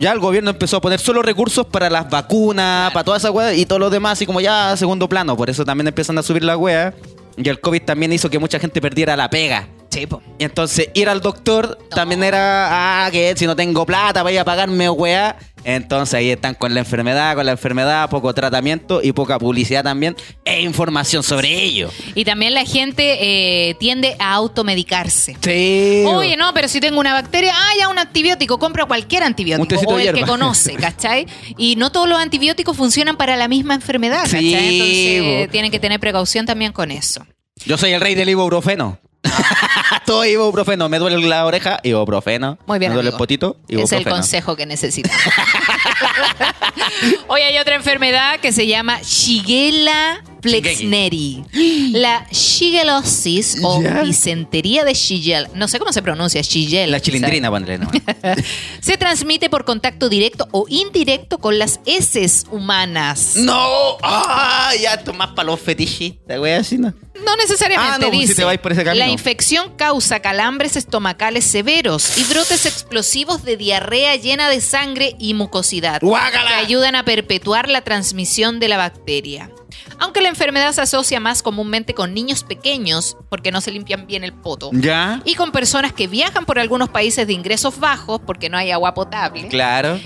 ya el gobierno empezó a poner solo recursos para las vacunas, para toda esa weá, y todo lo demás, así como ya a segundo plano. Por eso también empiezan a subir la weá. Y el COVID también hizo que mucha gente perdiera la pega. Sí, po. Y entonces ir al doctor también era, ah, que si no tengo plata, vaya a pagarme, weá. Entonces ahí están con la enfermedad, con la enfermedad, poco tratamiento y poca publicidad también e información sobre ello. Y también la gente eh, tiende a automedicarse. Sí. Oye, no, pero si tengo una bacteria, ah, ya un antibiótico, compra cualquier Un antibiótico tecito o el que conoce, [laughs] ¿cachai? Y no todos los antibióticos funcionan para la misma enfermedad, ¿cachai? Sí, Entonces bo. tienen que tener precaución también con eso. Yo soy el rey del ibuprofeno. Todo ibuprofeno. Me duele la oreja, ibuprofeno. Muy bien, Me duele amigo. el potito, Es el ibuprofeno. consejo que necesitas. [laughs] Hoy hay otra enfermedad que se llama Shigella flexneri. La shigellosis o Ya. disentería de Shigella. No sé cómo se pronuncia, Shigella. La chilindrina, ponle, no. [laughs] Se transmite por contacto directo o indirecto con las heces humanas. ¡No! ¡Ah! Ya, esto más para los fetichistas, güey, así, ¿no? No necesariamente, Ah, no, pues, dice. si te vais por ese. La infección causa calambres estomacales severos y brotes explosivos de diarrea llena de sangre y mucosidad ¡Guácala! que ayudan a perpetuar la transmisión de la bacteria. Aunque la enfermedad se asocia más comúnmente con niños pequeños, porque no se limpian bien el poto, ¿Ya? y con personas que viajan por algunos países de ingresos bajos, porque no hay agua potable, Claro.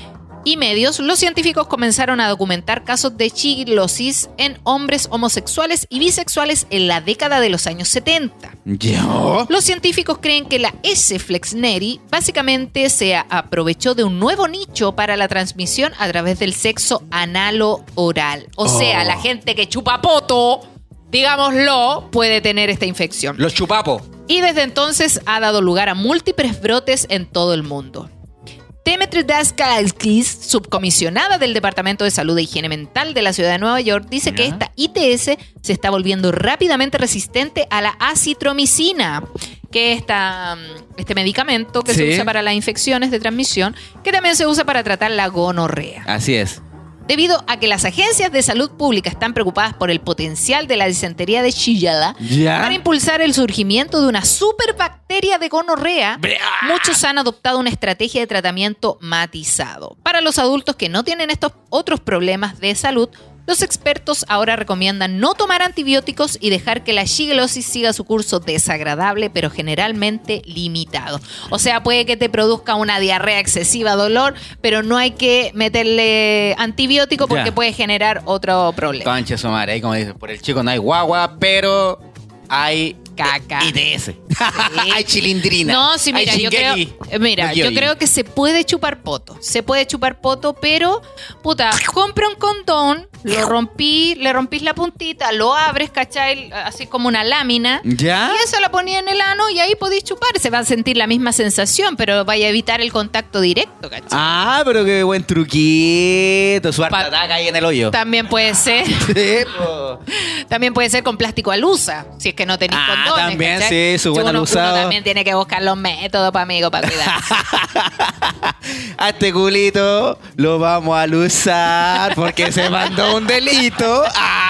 Y medios, los científicos comenzaron a documentar casos de shigellosis en hombres homosexuales y bisexuales en la década de los años 70. ¿Yo? Los científicos creen que la S. flexneri básicamente se aprovechó de un nuevo nicho para la transmisión a través del sexo analo-oral. O sea, Oh. la gente que chupa poto, digámoslo, puede tener esta infección. Los chupapos. Y desde entonces ha dado lugar a múltiples brotes en todo el mundo. Demetri Daskalakis, subcomisionada del Departamento de Salud e Higiene Mental de la ciudad de Nueva York, dice que esta ITS se está volviendo rápidamente resistente a la acitromicina, que es esta, mm, este medicamento que se usa para las infecciones de transmisión, que también se usa para tratar la gonorrea. Así es. Debido a que las agencias de salud pública están preocupadas por el potencial de la disentería de Shigella Ya. para impulsar el surgimiento de una superbacteria de gonorrea, muchos han adoptado una estrategia de tratamiento matizado. Para los adultos que no tienen estos otros problemas de salud, los expertos ahora recomiendan no tomar antibióticos y dejar que la shigelosis siga su curso desagradable, pero generalmente limitado. O sea, puede que te produzca una diarrea excesiva, dolor, pero no hay que meterle antibiótico porque Ya. puede generar otro problema. Concha su madre, ahí como dice, por el chico no hay guagua, pero hay Caca. ITS. [laughs] hay chilindrina. No, sí, mira, yo creo, eh, mira, yo creo que se puede chupar poto. Se puede chupar poto, pero, puta, compra un condón, lo rompí, le rompís la puntita, lo abres, ¿cachai? Así como una lámina. ¿Ya? Y eso la ponía en el ano y ahí podéis chupar. Se va a sentir la misma sensación, pero vaya a evitar el contacto directo, ¿cachai? Ah, pero qué buen truquito. Su harta ahí en el hoyo. También puede ser, [laughs] Sí, po. también puede ser con plástico alusa, si es que no tenéis Ah, condones. también, ¿cachai? sí, su uno, también tiene que buscar los métodos para amigo, para cuidar. [laughs] A este culito lo vamos a usar porque se mandó un delito. Ah. [laughs]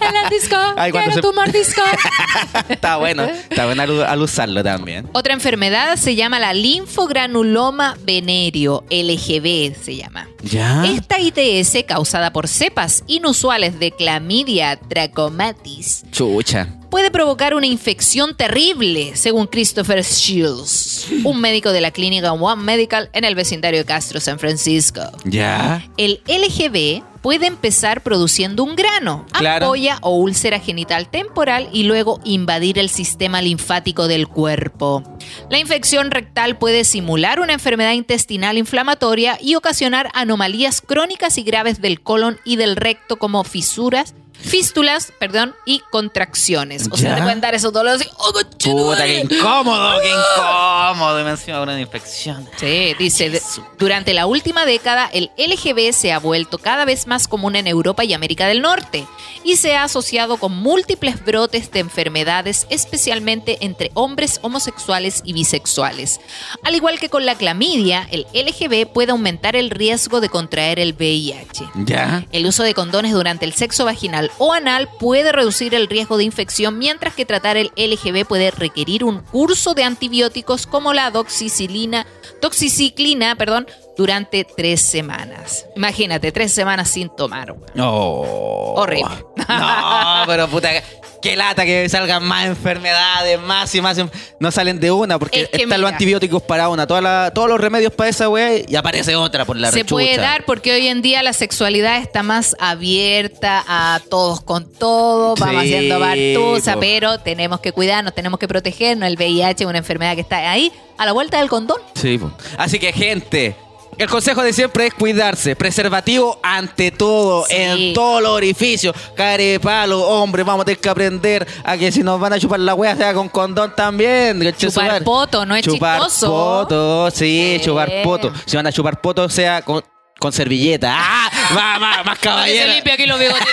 En el disco, Ay, quiero se- tu mordisco. [laughs] Está bueno, está bueno al, al usarlo también. Otra enfermedad se llama la linfogranuloma venéreo, LGB se llama. ¿Ya? Esta ITS, causada por cepas inusuales de Clamidia trachomatis, Chucha. puede provocar una infección terrible, según Christopher Shields, un médico de la clínica One Medical en el vecindario de Castro, San Francisco. ¿Ya? El LGB puede empezar produciendo un grano, Claro. ampolla o úlcera genital temporal y luego invadir el sistema linfático del cuerpo. La infección rectal puede simular una enfermedad intestinal inflamatoria y ocasionar anomalías crónicas y graves del colon y del recto como fisuras, fístulas, perdón, y contracciones. O sea, Ya. te pueden dar esos dolores y, ¡oh, Puta, qué incómodo, qué [laughs] incómodo. Y me encima una infección. Sí, dice, durante la última década el LGB se ha vuelto cada vez más común en Europa y América del Norte y se ha asociado con múltiples brotes de enfermedades, especialmente entre hombres homosexuales y bisexuales. Al igual que con la clamidia, el LGB puede aumentar el riesgo de contraer el VIH. ¿Ya? El uso de condones durante el sexo vaginal o anal puede reducir el riesgo de infección, mientras que tratar el LGB puede requerir un curso de antibióticos como la doxicilina, doxiciclina, perdón, durante tres semanas. Imagínate, tres semanas sin tomar. Oh. Horrible. No, pero puta, qué lata que salgan más enfermedades, más y más. No salen de una porque Es que están los antibióticos para una, toda la- todos los remedios para esa wea y aparece otra por la Se rechucha. puede dar porque hoy en día la sexualidad está más abierta a todos con todo, vamos Sí, haciendo bartuza, po. pero tenemos que cuidarnos, tenemos que protegernos. El VIH es una enfermedad que está ahí, a la vuelta del condón. Sí, po. Así que, gente. El consejo de siempre es cuidarse. Preservativo ante todo, Sí. en todos los orificios. Carepalo, hombre, vamos a tener que aprender a que si nos van a chupar la wea sea con condón también. Chupar chupar poto, no es Chupar chistoso. poto, sí, chupar poto. Si van a chupar poto, sea con, con servilleta. ¡Ah! Más, [laughs] más, más caballero. aquí los bigotitos.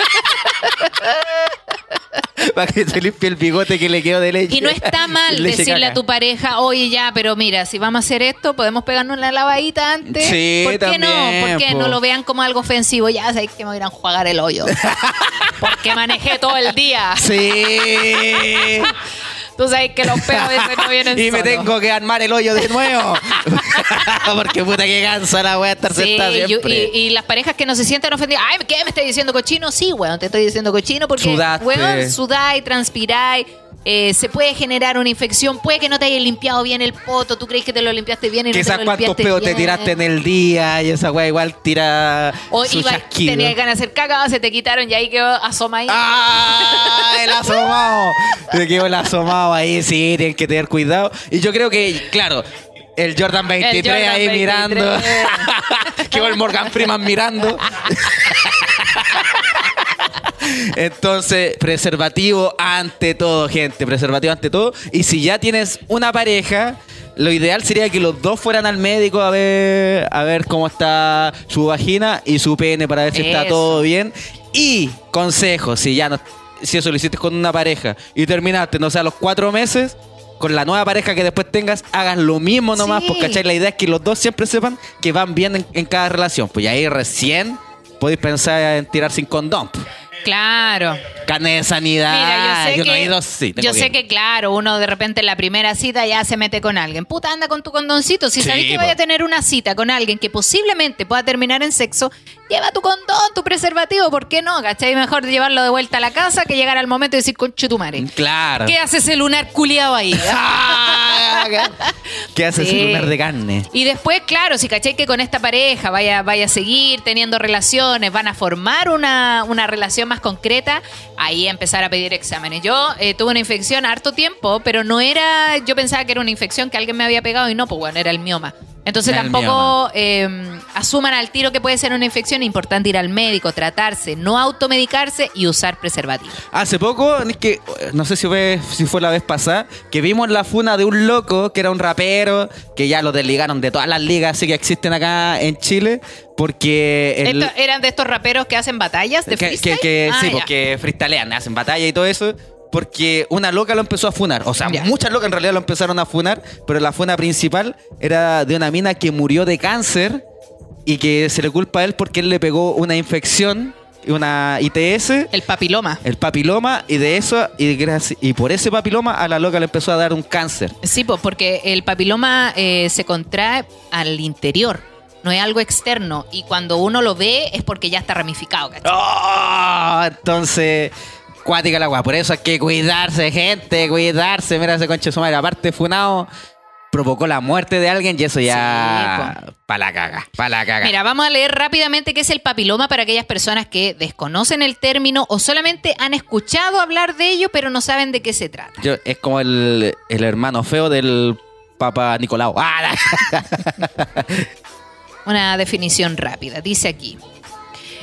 [laughs] Para que se limpie el bigote que le quedó de leche. Y no está [laughs] mal Leche decirle caca. a tu pareja, oye ya, pero mira, si vamos a hacer esto, podemos pegarnos una lavadita antes. Sí, ¿Por qué no? también, ¿Por qué po. no lo vean como algo ofensivo? Ya sabéis que me irán a jugar el hoyo. [laughs] Porque manejé todo el día. Sí. Tú sabes que los peos veces no [laughs] vienen y me tengo que armar el hoyo de nuevo. [laughs] Porque puta que cansa la wea estar Sí, sentada siempre. y, y las parejas que no se sienten ofendidas, ay, ¿qué me estás diciendo cochino? Sí, weón, te estoy diciendo cochino porque, Sudaste. weón, sudáis, transpiráis, eh, se puede generar una infección, puede que no te hayas limpiado bien el poto, tú crees que te lo limpiaste bien y no Quizás te lo cuántos peos te tiraste en el día y esa wea igual tira O su iba, chasquido. tenías ganas de hacer caca, se te quitaron y ahí quedó asomadito. ¡Ah! El asomado. [laughs] Te quedó el asomado ahí, sí, tienen que tener cuidado. Y yo creo que, claro, el Jordan 23 Jordan ahí 23. mirando. [laughs] Quedó el Morgan Freeman mirando. [laughs] Entonces, preservativo ante todo, gente. Preservativo ante todo. Y si ya tienes una pareja, lo ideal sería que los dos fueran al médico a ver, a ver cómo está su vagina y su pene para ver si está todo bien. Y consejo, si ya no, si eso lo hiciste con una pareja y terminaste, no sé, a los cuatro meses, con la nueva pareja que después tengas, hagas lo mismo nomás, Sí. porque ¿cachai? la idea es que los dos siempre sepan que van bien en, en cada relación. Pues y ahí recién podéis pensar en tirar sin condón. Claro. Carne de sanidad. Mira, yo sé no que, he ido, sí, yo sé que, claro, uno de repente en la primera cita ya se mete con alguien. Puta, anda con tu condoncito. Si Sí, sabes que vaya a tener una cita con alguien que posiblemente pueda terminar en sexo, lleva tu condón, tu preservativo. ¿Por qué no? ¿Cachai? Mejor llevarlo de vuelta a la casa que llegar al momento de decir, concho tu madre. Claro. ¿Qué hace ese lunar culiado ahí? [laughs] ¿Qué hace Sí. ese lunar de carne? Y después, claro, si cachai que con esta pareja vaya, vaya a seguir teniendo relaciones, van a formar una, una relación más concreta, ahí empezar a pedir exámenes. Yo eh, tuve una infección harto tiempo, pero no era, yo pensaba que era una infección que alguien me había pegado y no, pues bueno, era el mioma. Entonces tampoco eh, asuman al tiro que puede ser una infección, es importante ir al médico, tratarse, no automedicarse y usar preservativo. Hace poco, es que no sé si fue, si fue la vez pasada, que vimos la funa de un loco que era un rapero, que ya lo desligaron de todas las ligas así que existen acá en Chile, porque el- ¿Eran de estos raperos que hacen batallas de que, freestyle? que- que- Ah, sí, ya. porque freestylean, hacen batalla y todo eso. Porque una loca lo empezó a funar. O sea, muchas locas en realidad lo empezaron a funar, pero la funa principal era de una mina que murió de cáncer y que se le culpa a él porque él le pegó una infección, una ITS, El papiloma. el papiloma, y de eso, y, y por ese papiloma a la loca le empezó a dar un cáncer. Sí, pues porque el papiloma eh, se contrae al interior, no es algo externo. Y cuando uno lo ve es porque ya está ramificado, ¿cachai? ¡Oh! Entonces, cuática la weá. Por eso hay que cuidarse, gente, cuidarse. Mira ese conche su madre. Aparte, funado, provocó la muerte de alguien y eso ya. pa' la caga, pa' la caga. Mira, vamos a leer rápidamente qué es el papiloma para aquellas personas que desconocen el término o solamente han escuchado hablar de ello, pero no saben de qué se trata. Yo- es como el, el hermano feo del Papa Nicolau. ¡Ah! [laughs] Una definición rápida. Dice aquí.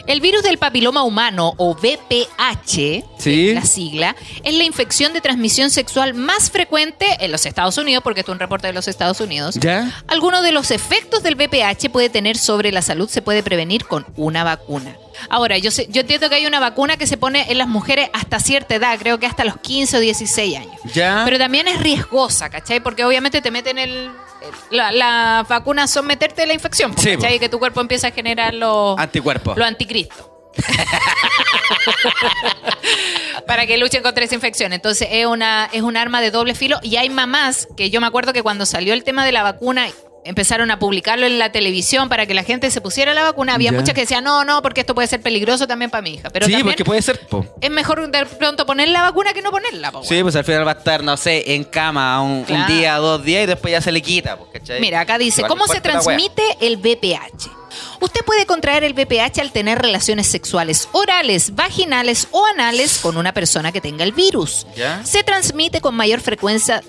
El virus del papiloma humano o VPH, Sí. es la sigla, es la infección de transmisión sexual más frecuente en los Estados Unidos, porque esto es un reporte de los Estados Unidos. ¿Ya? Algunos de los efectos del VPH puede tener sobre la salud se puede prevenir con una vacuna. Ahora, yo, sé, yo entiendo que hay una vacuna que se pone en las mujeres hasta cierta edad, creo que hasta los 15 o 16 años. ¿Ya? Pero también es riesgosa, ¿cachai? Porque obviamente te meten el... la- Las vacunas son meterte la infección, Sí. Y que tu cuerpo empieza a generar los Anticuerpos. lo anticristo. [laughs] Para que luchen contra esa infección. Entonces es una, es un arma de doble filo. Y hay mamás que yo me acuerdo que cuando salió el tema de la vacuna, empezaron a publicarlo en la televisión para que la gente se pusiera la vacuna. Había Ya. muchas que decían, no, no, porque esto puede ser peligroso también para mi hija. Pero sí, porque puede ser. po. es mejor de pronto poner la vacuna que no ponerla. po, Sí, pues al final va a estar, no sé, en cama un, un Claro. día, dos días y después ya se le quita. Mira, acá dice, ¿cómo se transmite el VPH? Usted puede contraer el VPH al tener relaciones sexuales orales, vaginales o anales con una persona que tenga el virus. ¿Ya? Se transmite con mayor frecuencia,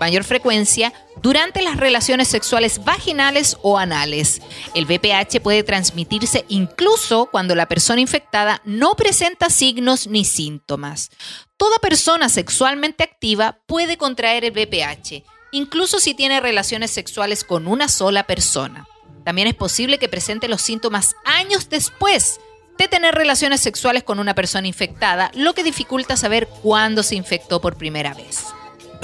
mayor frecuencia durante las relaciones sexuales vaginales o anales. El VPH puede transmitirse incluso cuando la persona infectada no presenta signos ni síntomas. Toda persona sexualmente activa puede contraer el VPH, incluso si tiene relaciones sexuales con una sola persona. También es posible que presente los síntomas años después de tener relaciones sexuales con una persona infectada, lo que dificulta saber cuándo se infectó por primera vez.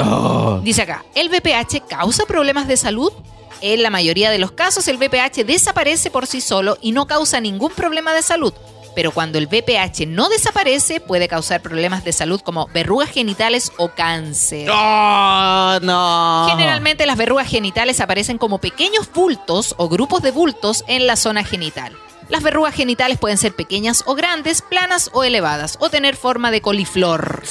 Oh. Dice acá, ¿el VPH causa problemas de salud? En la mayoría de los casos el VPH desaparece por sí solo y no causa ningún problema de salud. Pero cuando el VPH no desaparece, puede causar problemas de salud como verrugas genitales o cáncer. ¡Oh, no! Generalmente las verrugas genitales aparecen como pequeños bultos o grupos de bultos en la zona genital. Las verrugas genitales pueden ser pequeñas o grandes, planas o elevadas, o tener forma de coliflor.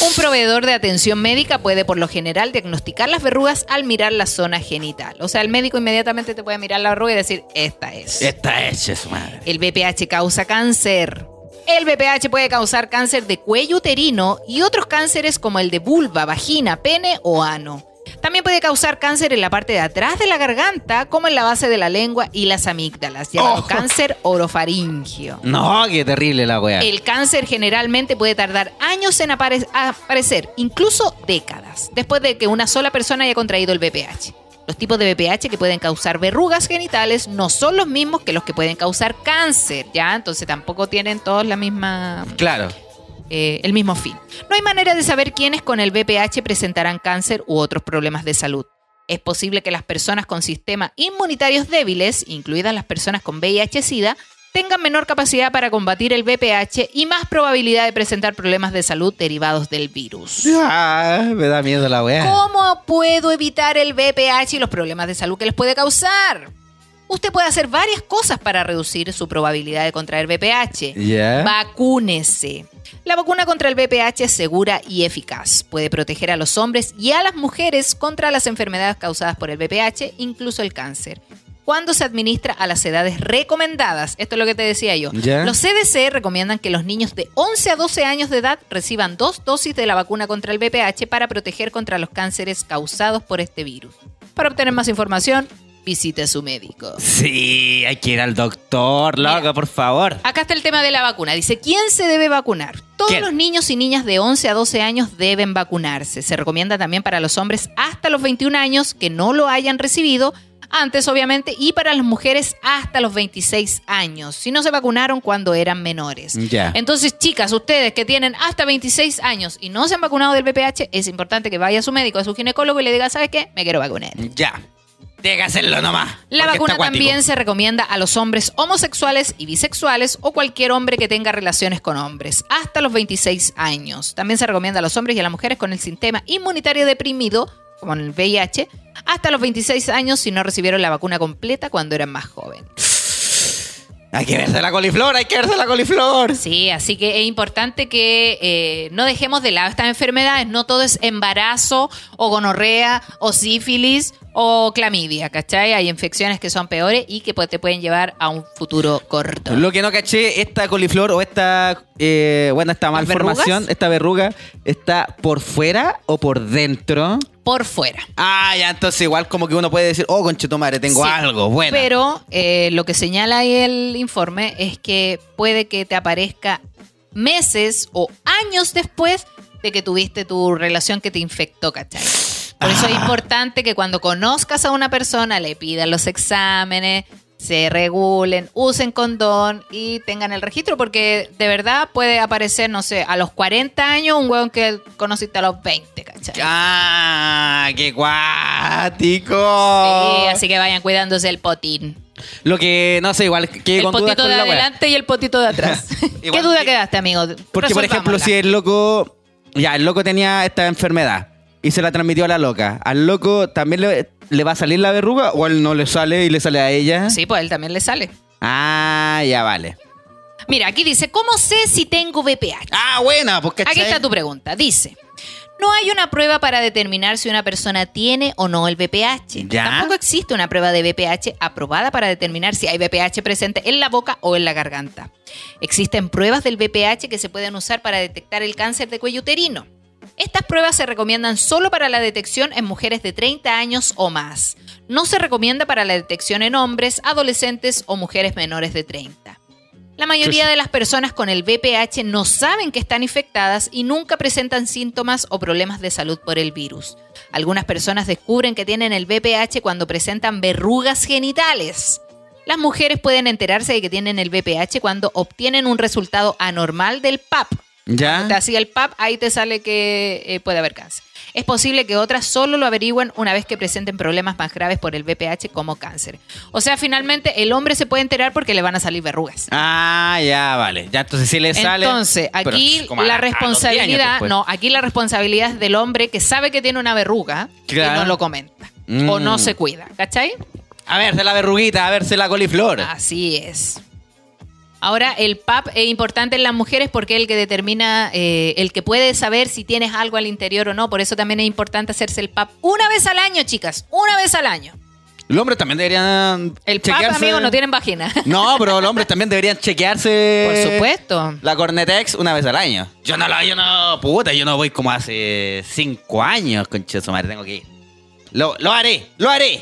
Un proveedor de atención médica puede por lo general diagnosticar las verrugas al mirar la zona genital. O sea, el médico inmediatamente te puede mirar la verruga y decir, esta es. Esta es su madre. El VPH causa cáncer. El VPH puede causar cáncer de cuello uterino y otros cánceres como el de vulva, vagina, pene o ano. También puede causar cáncer en la parte de atrás de la garganta, como en la base de la lengua y las amígdalas, llamado Oh. cáncer orofaringio. No, qué terrible la wea. El cáncer generalmente puede tardar años en apare- aparecer, incluso décadas, después de que una sola persona haya contraído el VPH. Los tipos de BPH que pueden causar verrugas genitales no son los mismos que los que pueden causar cáncer, ¿ya? Entonces tampoco tienen todos la misma, Claro. Eh, el mismo fin. No hay manera de saber quiénes con el BPH presentarán cáncer u otros problemas de salud. Es posible que las personas con sistemas inmunitarios débiles, incluidas las personas con VIH-Sida, tengan menor capacidad para combatir el VPH y más probabilidad de presentar problemas de salud derivados del virus. Ah, me da miedo la weá. ¿Cómo puedo evitar el VPH y los problemas de salud que les puede causar? Usted puede hacer varias cosas para reducir su probabilidad de contraer VPH. Vacúnese. La vacuna contra el VPH es segura y eficaz. Puede proteger a los hombres y a las mujeres contra las enfermedades causadas por el VPH, incluso el cáncer. Cuando se administra a las edades recomendadas, esto es lo que te decía yo. Los CDC recomiendan que los niños de 11 a 12 años de edad reciban dos dosis de la vacuna contra el VPH para proteger contra los cánceres causados por este virus. Para obtener más información, visite a su médico. Sí, hay que ir al doctor, loco, Mira. por favor. Acá está el tema de la vacuna. Dice, ¿quién se debe vacunar? Todos ¿Quién? los niños y niñas de 11 a 12 años deben vacunarse. Se recomienda también para los hombres hasta los 21 años que no lo hayan recibido, antes obviamente, y para las mujeres hasta los 26 años, si no se vacunaron cuando eran menores. Ya. Entonces, chicas, ustedes que tienen hasta 26 años y no se han vacunado del VPH, es importante que vaya a su médico, a su ginecólogo y le diga, ¿sabes qué? Me quiero vacunar. Ya. Hacerlo nomás. La vacuna también se recomienda a los hombres homosexuales y bisexuales o cualquier hombre que tenga relaciones con hombres, hasta los 26 años. También se recomienda a los hombres y a las mujeres con el sistema inmunitario deprimido, como en el VIH, hasta los 26 años si no recibieron la vacuna completa cuando eran más jóvenes. Hay que verse la coliflor, hay que verse la coliflor. Sí, así que es importante que eh, no dejemos de lado estas enfermedades. No todo es embarazo o gonorrea o sífilis o clamidia, ¿cachai? Hay infecciones que son peores y que pues, te pueden llevar a un futuro corto. Lo que no caché, esta coliflor o esta, eh, bueno, esta ¿Las malformación, verrugas? esta verruga, ¿está por fuera o por dentro? Por fuera. Ah, ya, entonces igual como que uno puede decir, oh, conchetumare, tengo Sí, algo, bueno. Pero eh, lo que señala ahí el informe es que puede que te aparezca meses o años después de que tuviste tu relación que te infectó, ¿cachai? Por eso es Ah. importante que cuando conozcas a una persona le pidan los exámenes, se regulen, usen condón y tengan el registro, porque de verdad puede aparecer, no sé, a los 40 años un hueón que conociste a los 20, ¿cachai? Ah, qué guático. Sí, así que vayan cuidándose el potín. Lo que, no sé, igual que el con potito de adelante y el potito de atrás. [laughs] ¿Qué duda que- quedaste, amigo? Porque, por ejemplo, si el loco, ya, el loco tenía esta enfermedad y se la transmitió a la loca, ¿al loco también le, le va a salir la verruga o él no le sale y le sale a ella? Sí, pues a él también le sale. Ah, ya vale. Mira, aquí dice, ¿cómo sé si tengo VPH? Ah, buena, porque Aquí está tu pregunta. Dice, no hay una prueba para determinar si una persona tiene o no el VPH. ¿Ya? Tampoco existe una prueba de VPH aprobada para determinar si hay VPH presente en la boca o en la garganta. Existen pruebas del VPH que se pueden usar para detectar el cáncer de cuello uterino. Estas pruebas se recomiendan solo para la detección en mujeres de 30 años o más. No se recomienda para la detección en hombres, adolescentes o mujeres menores de 30. La mayoría de las personas con el VPH no saben que están infectadas y nunca presentan síntomas o problemas de salud por el virus. Algunas personas descubren que tienen el VPH cuando presentan verrugas genitales. Las mujeres pueden enterarse de que tienen el VPH cuando obtienen un resultado anormal del PAP. Te ¿Ya? hacía el PAP, ahí te sale que eh, puede haber cáncer. Es posible que otras solo lo averigüen una vez que presenten problemas más graves por el VPH como cáncer. O sea, finalmente el hombre se puede enterar porque le van a salir verrugas. Ah, ya, vale. Ya, entonces sí le sale. Entonces, aquí la a los 10 años responsabilidad, no, aquí la responsabilidad es del hombre que sabe que tiene una verruga Claro. y no lo comenta. Mm. O no se cuida, ¿cachai? A verse la verruguita, a verse la coliflor. Así es. Ahora, el PAP es importante en las mujeres porque es el que determina, eh, el que puede saber si tienes algo al interior o no. Por eso también es importante hacerse el PAP una vez al año, chicas. Una vez al año. Los hombres también deberían El PAP, chequearse. amigo, no tienen vagina. [laughs] No, pero los hombres también deberían chequearse. Por supuesto. La Cornetex una vez al año. Yo no lo, yo no, puta, yo no voy como hace cinco años, concha su madre, tengo que ir. Lo, lo haré, lo haré.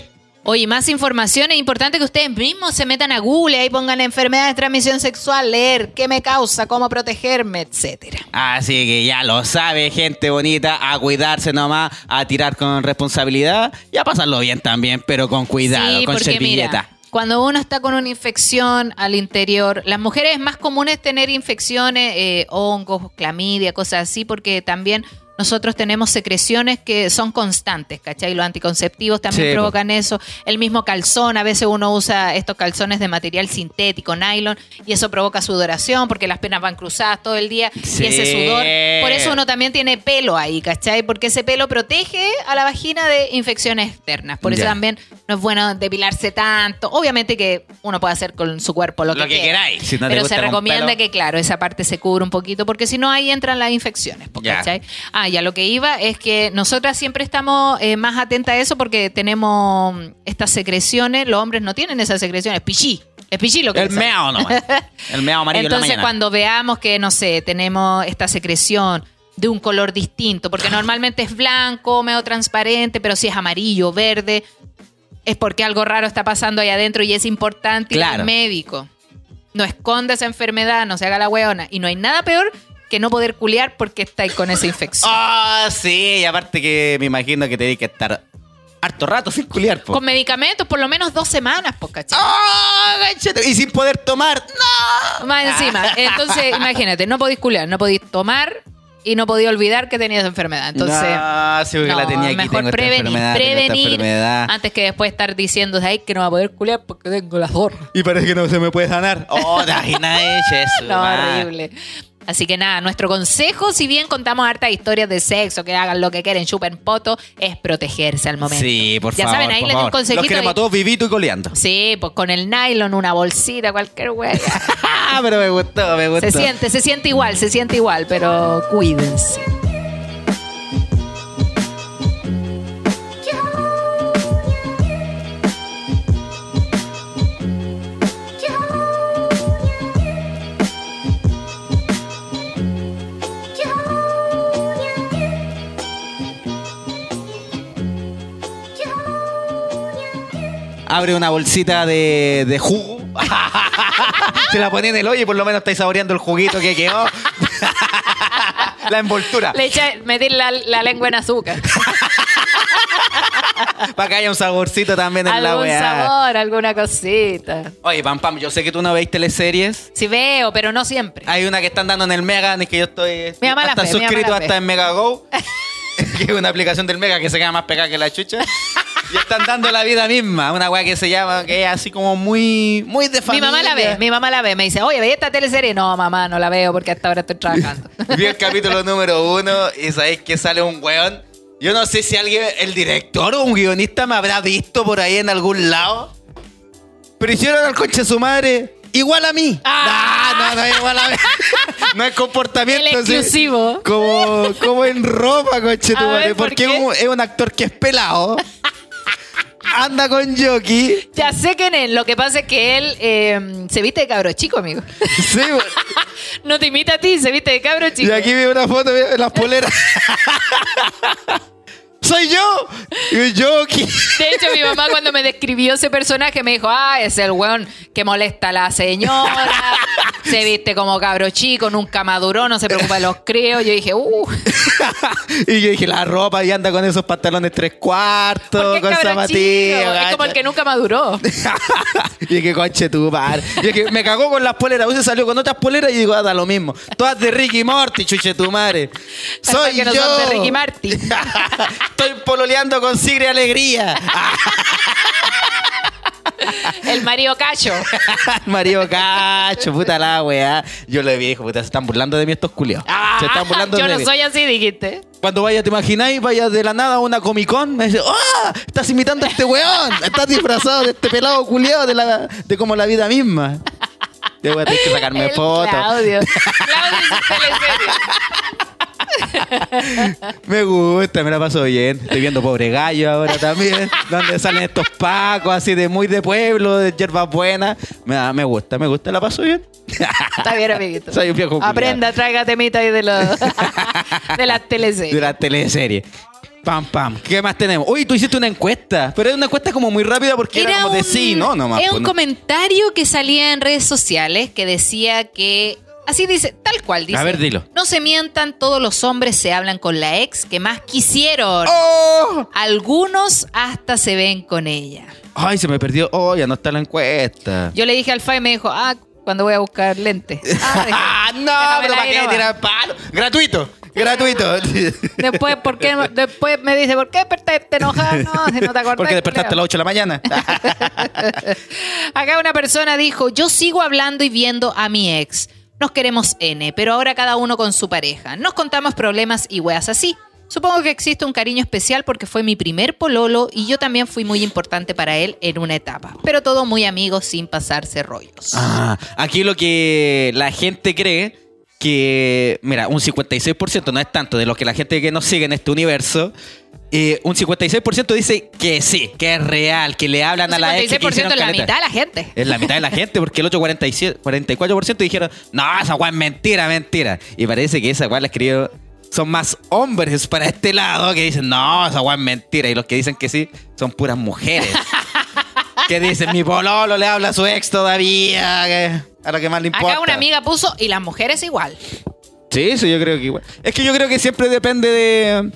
Oye, más información. Es importante que ustedes mismos se metan a Google, ahí pongan enfermedades de transmisión sexual, leer qué me causa, cómo protegerme, etcétera. Así que ya lo sabe, gente bonita, a cuidarse nomás, a tirar con responsabilidad y a pasarlo bien también, pero con cuidado, Sí, con servilleta. mira, cuando uno está con una infección al interior, las mujeres es más común es tener infecciones, eh, hongos, clamidia, cosas así, porque también nosotros tenemos secreciones que son constantes, ¿cachai? Los anticonceptivos también Sí, provocan eso. El mismo calzón, a veces uno usa estos calzones de material sintético, nylon, y eso provoca sudoración porque las penas van cruzadas todo el día Sí. y ese sudor. Por eso uno también tiene pelo ahí, ¿cachai? Porque ese pelo protege a la vagina de infecciones externas. Por eso Ya. también no es bueno depilarse tanto. Obviamente que uno puede hacer con su cuerpo lo, Lo que quiera. queráis. Si no te pero se recomienda que, claro, esa parte se cubra un poquito, porque si no, ahí entran las infecciones. ¿cachai? Ah, ya lo que iba es que nosotras siempre estamos eh, más atentas a eso porque tenemos estas secreciones. Los hombres no tienen esas secreciones. Pichí. Es pichí lo que El les sale. meao nomás. [laughs] El meao amarillo en la Entonces, cuando veamos que, no sé, tenemos esta secreción de un color distinto, porque normalmente es blanco, medio transparente, pero si es amarillo, verde, es porque algo raro está pasando ahí adentro y es importante ir Claro. al médico. No esconda esa enfermedad, no se haga la weona. Y no hay nada peor que no poder culiar porque estáis con esa infección. Ah, sí, y aparte que me imagino que tenéis que estar harto rato sin culiar, po. Con medicamentos, por lo menos dos semanas, pues, ¿cachai? ¡Ah, ganchete! Y sin poder tomar. ¡No! Más encima. Entonces, [laughs] imagínate, no podéis culiar, no podéis tomar y no podéis olvidar que tenías esa enfermedad. Entonces, No, sí, porque la tenía aquí, mejor tengo esta prevenir, enfermedad, tengo esta prevenir enfermedad. antes que después estar diciendo, ay, que no va a poder culiar porque tengo la zorra. Y parece que no se me puede sanar. Oh, te imaginas eso. No, horrible. Así que nada, nuestro consejo, si bien contamos hartas historias de sexo, que hagan lo que quieren, chupen poto, es protegerse al momento. Sí, por ya favor. saben, ahí les un favor. Los consejito. queremos a todos vivito y coleando. Sí, pues con el nylon, una bolsita, cualquier wea. [laughs] Ah, pero me gustó, me gustó. Se siente, se siente igual, se siente igual, pero cuídense. Abre una bolsita de, de jugo. [laughs] Se la pone en el hoyo y por lo menos estáis saboreando el juguito que quedó. [laughs] la envoltura. Le echa, meter la, la lengua en azúcar. [laughs] Para que haya un saborcito también en la weá. sabor, alguna cosita. Oye, Pam Pam, yo sé que tú no veis teleseries. Sí veo, pero no siempre. Hay una que están dando en el Mega, en el que yo estoy Mi mamá la hasta mi mamá suscrito la ve. hasta en Mega Go. que es una aplicación del Mega que se queda más pegada que la chucha. Y están dando la vida misma. Una weá que se llama, que es así como muy, muy de Mi familia. mamá la ve, mi mamá la ve. Me dice, oye, ¿ve esta teleserie? No, mamá, no la veo porque hasta ahora estoy trabajando. [laughs] Vi el capítulo número uno y sabéis que sale un weón. Yo no sé si alguien, el director o un guionista me habrá visto por ahí en algún lado. Pero hicieron al conche su madre igual a mí. Ah. No, no, no es igual a mí. [laughs] no es comportamiento. El exclusivo. Como, como en ropa, conche tu A ver, madre. ¿por Porque qué? es un, es un actor que es pelado. Anda con jockey. ya sé quién es. Lo que pasa es que él eh, se viste de cabro chico, amigo. Sí, [laughs] no te imita a ti, se viste de cabro chico. Y aquí vi una foto de las poleras. [laughs] ¡Soy yo! Y jockey. De hecho, mi mamá cuando me describió ese personaje me dijo, ah, es el weón que molesta a la señora, se viste como cabro chico, nunca maduró, no se preocupa de los críos. Yo dije, uh, [laughs] y yo dije, la ropa y anda con esos pantalones tres cuartos, ¿por qué con zapatillas. Es como el que nunca maduró. [laughs] y dije, conche tu par. Y dije, me cagó con las poleras. Usted salió con otras poleras y digo, ah, da lo mismo. Todas de Ricky Morty, chuche tu madre. Soy que no yo. son de Ricky Martin. [laughs] Estoy pololeando con Sigre Alegría. [laughs] El Mario Cacho. [laughs] Mario Cacho, puta la weá. Yo le dije, puta, se están burlando de mí estos culiados. se están burlando Ah, Yo de no mí. soy así, dijiste. Cuando vaya, te imagináis, vaya de la nada a una Comic Con, me dice, ¡ah! Estás imitando a este weón. Estás disfrazado de este pelado culiado de, la, de como la vida misma. Te voy a tener que sacarme El fotos. Claudio. [laughs] Claudio es un. [laughs] Me gusta, me la paso bien. Estoy viendo Pobre Gallo ahora también. donde salen estos pacos así de muy de pueblo, de hierbas buenas. Me, me gusta, me gusta, la paso bien. Está bien, amiguito. Soy un viejo. Aprenda, traiga temita ahí de, los [laughs] de las teleseries. de la teleserie. Pam, pam. ¿Qué más tenemos? Uy, tú hiciste una encuesta, pero es una encuesta como muy rápida porque era, como de sí, ¿no? Nomás, era pues, un no. comentario que salía en redes sociales que decía que. Así dice, tal cual dice. A ver, dilo. No se mientan, todos los hombres se hablan con la ex que más quisieron. ¡Oh! Algunos hasta se ven con ella. Ay, se me perdió. Oh, ya no está la encuesta. Yo le dije al FA y me dijo, ah, cuando voy a buscar lentes. [laughs] Ah, no, pero ¿para qué tirar palo? Gratuito, gratuito. [laughs] Después, ¿por qué, después me dice, ¿por qué despertaste enojada? No, si no te acordás. Porque despertaste a las 8 de la mañana. [laughs] Acá una persona dijo, yo sigo hablando y viendo a mi ex. Nos queremos N, pero ahora cada uno con su pareja. Nos contamos problemas y weas así. Supongo que existe un cariño especial porque fue mi primer pololo y yo también fui muy importante para él en una etapa. Pero todo muy amigos sin pasarse rollos. Ah, aquí lo que la gente cree que, mira, un 56% no es tanto de lo que la gente que nos sigue en este universo. Eh, un 56% dice que sí, que es real, que le hablan a la ex. que 56% hicieron es la mitad de la gente. Es la mitad de la gente, porque el otro 47, 44% dijeron, no, esa weá es mentira, mentira. Y parece que esa weá la escribió. Son más hombres para este lado que dicen, no, esa weá es mentira. Y los que dicen que sí, son puras mujeres. [laughs] que dicen, mi pololo le habla a su ex todavía. que a lo que más le importa. Acá una amiga puso, y las mujeres igual. Sí, eso yo creo que igual. Es que yo creo que siempre depende de.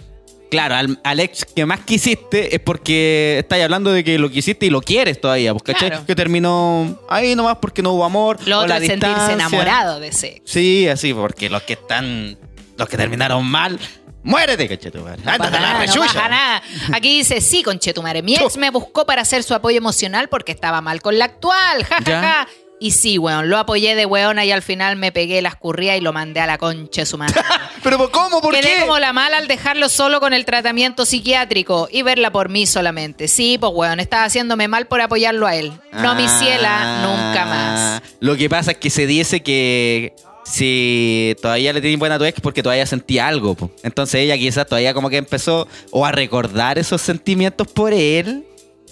Claro, al, al ex que más quisiste es porque estáis hablando de que lo quisiste y lo quieres todavía, pues, ¿cachai? Claro. Que terminó ahí nomás porque no hubo amor. Lo o otro la es sentirse enamorado de ese. Sí, así, porque los que están. Los que terminaron mal. ¡Muérete, cachai, tu madre! No ¡Ándate pasa a la nada, no rechucha! pasa nada. Aquí dice, sí, conchetumare. Mi ex me buscó para hacer su apoyo emocional porque estaba mal con la actual. Ja, ja, Ya. ja. Y sí, weón, lo apoyé de weona y al final me pegué la escurría y lo mandé a la concha de su madre. [laughs] ¿Pero cómo? ¿Por Quedé qué? como la mala al dejarlo solo con el tratamiento psiquiátrico y verla por mí solamente. Sí, pues weón, estaba haciéndome mal por apoyarlo a él. No mi ciela, nunca más. Ah, Lo que pasa es que se dice que si todavía le tienen buena a tu ex porque todavía sentía algo. po. Entonces ella quizás todavía como que empezó o a recordar esos sentimientos por él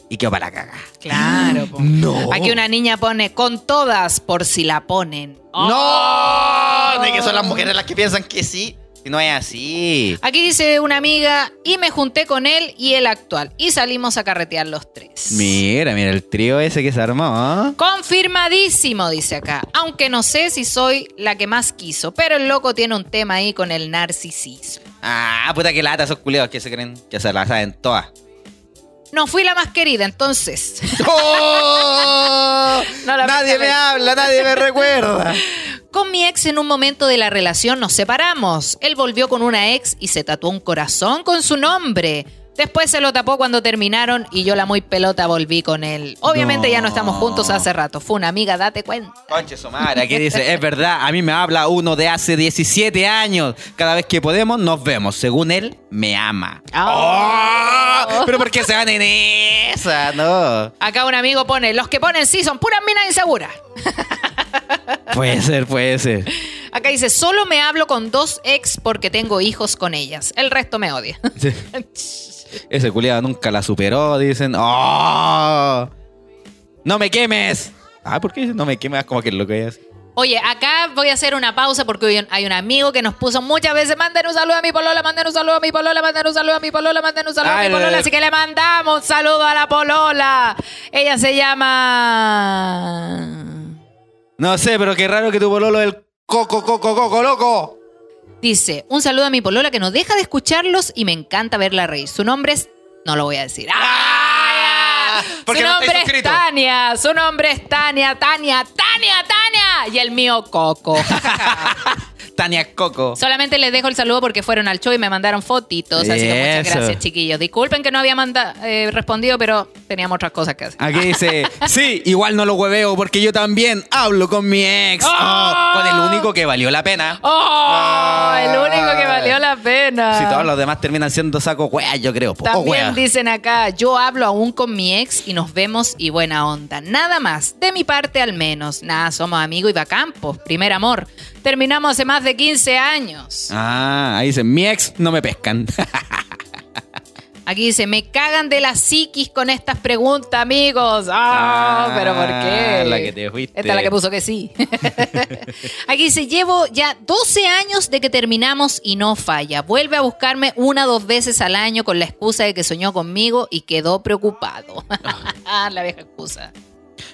y quedó para la caga. Claro, po. No. Aquí una niña pone con todas por si la ponen. ¡No! De que son las mujeres las que piensan que sí. Y no es así. Aquí dice una amiga, y me junté con él y el actual. Y salimos a carretear los tres. Mira, mira el trío ese que se armó. ¿ah? Confirmadísimo, dice acá. Aunque no sé si soy la que más quiso, pero el loco tiene un tema ahí con el narcisismo. Ah, puta que lata esos culeados que se creen que se la saben todas. No fui la más querida, entonces. [laughs] ¡Oh! No la nadie me habla, nadie me recuerda. [laughs] Con mi ex en un momento de la relación nos separamos. Él volvió con una ex y se tatuó un corazón con su nombre. Después se lo tapó cuando terminaron y yo la muy pelota volví con él. Obviamente No. ya no estamos juntos hace rato. Fue una amiga, date cuenta. Conche su madre, aquí dice, es verdad, a mí me habla uno de hace 17 años. Cada vez que podemos, nos vemos. Según él, me ama. Oh. Pero ¿por qué se van en esa? No. Acá un amigo pone, los que ponen sí son puras minas inseguras. [laughs] Puede ser, puede ser. Acá dice, solo me hablo con dos ex porque tengo hijos con ellas. El resto me odia. [laughs] Ese culiado nunca la superó, dicen. ¡Oh! ¡No me quemes! Ah, ¿por qué no me quemes? Como que lo que es. Oye, acá voy a hacer una pausa porque hay un amigo que nos puso muchas veces, manden un saludo a mi polola, manden un saludo a mi polola, manden un saludo a mi polola, manden un saludo a mi polola, así que le mandamos un saludo a la polola. Ella se llama... No sé, pero qué raro que tu pololo es el coco, coco, coco, loco. Dice, un saludo a mi polola que no deja de escucharlos y me encanta verla reír. Su nombre es... No lo voy a decir. ¡Ah! porque Su no nombre es. Tania, su nombre es Tania, Tania, Tania, Tania. Y el mío, Coco. [laughs] Tania Coco. Solamente les dejo el saludo porque fueron al show y me mandaron fotitos. Así que muchas Eso. gracias, chiquillos. Disculpen que no había manda- eh, respondido, pero teníamos otras cosas que hacer. Aquí dice, [laughs] sí, igual no lo hueveo porque yo también hablo con mi ex. ¡Oh! Oh, con el único que valió la pena. ¡Oh! El único la pena. Si todos los demás terminan siendo saco wea, yo creo. Poco También wea. dicen acá, yo hablo aún con mi ex y nos vemos y buena onda. Nada más, de mi parte al menos. Nada, somos amigos y bacampos. Primer amor. Terminamos hace más de 15 años. Ah, ahí dicen, mi ex no me pescan. [laughs] Aquí dice, me cagan de la psiquis con estas preguntas, amigos. Ah, Ah, pero ¿por qué? la que te fuiste. Esta es la que puso que sí. [laughs] Aquí dice, llevo ya 12 años de que terminamos y no falla. Vuelve a buscarme una o dos veces al año con la excusa de que soñó conmigo y quedó preocupado. [laughs] la vieja excusa.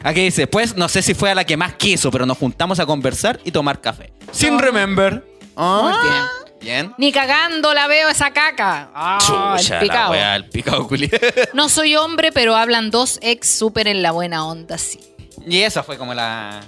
Aquí dice, pues no sé si fue a la que más quiso, pero nos juntamos a conversar y tomar café. Sin remember. Ah, Muy bien. Bien. Ni cagando la veo esa caca. Ah, Chucha, el la picado. wea, el picado. No soy hombre, pero hablan dos ex súper en la buena onda, sí. y esa fue como la...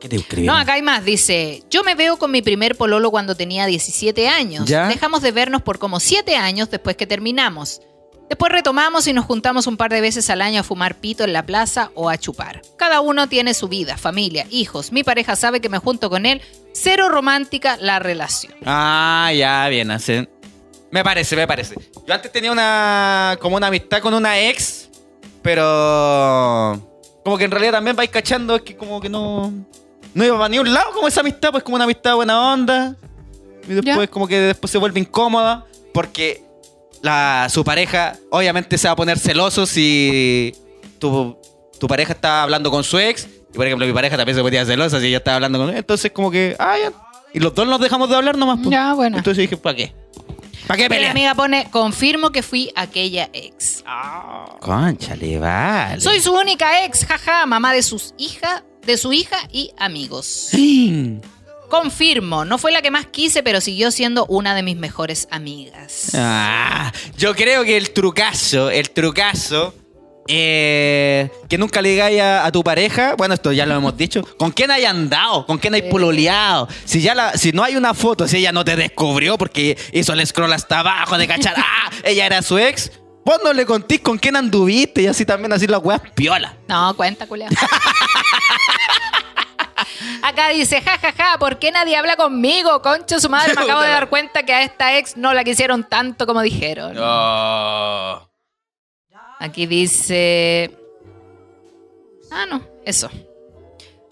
¿Qué te escribí? No, acá hay más. Dice, yo me veo con mi primer pololo cuando tenía 17 años. ¿Ya? Dejamos de vernos por como 7 años después que terminamos. Después retomamos y nos juntamos un par de veces al año a fumar pito en la plaza o a chupar. Cada uno tiene su vida, familia, hijos. Mi pareja sabe que me junto con él. Cero romántica la relación. Ah, ya, bien, así. Me parece, me parece. Yo antes tenía una. como una amistad con una ex, pero. Como que en realidad también vais cachando, es que como que no. No iba para ni un lado como esa amistad, pues como una amistad buena onda. Y después, Ya. como que después se vuelve incómoda, porque la, su pareja, obviamente, se va a poner celoso si tu, tu pareja está hablando con su ex. Y por ejemplo, mi pareja también se ponía celosa si ella estaba hablando con él. Entonces, como que, ah, ya. Y los dos nos dejamos de hablar nomás. pues. Ya, bueno. Entonces dije, ¿para qué? ¿Para qué Mi pelear? amiga pone, confirmo que fui aquella ex. Conchale, vale. Soy su única ex, jaja, mamá de sus hijas, de su hija y amigos. Sí. Confirmo, no fue la que más quise, pero siguió siendo una de mis mejores amigas. Ah, yo creo que el trucazo, el trucazo, eh, que nunca le digáis a, a tu pareja, bueno, esto ya lo hemos dicho, ¿con quién hay andado? ¿Con quién hay pololeado? Si ya la, si no hay una foto, si ella no te descubrió porque hizo el scroll hasta abajo de cachar, [laughs] ah, ella era su ex, vos no le contís con quién anduviste y así también así las weas piola. No, cuenta, culia. [laughs] Acá dice, jajaja, ja, ja, ¿por qué nadie habla conmigo? Concho, su madre, me [laughs] acabo de dar cuenta que a esta ex no la quisieron tanto como dijeron. Oh. Aquí dice. Ah, no, eso.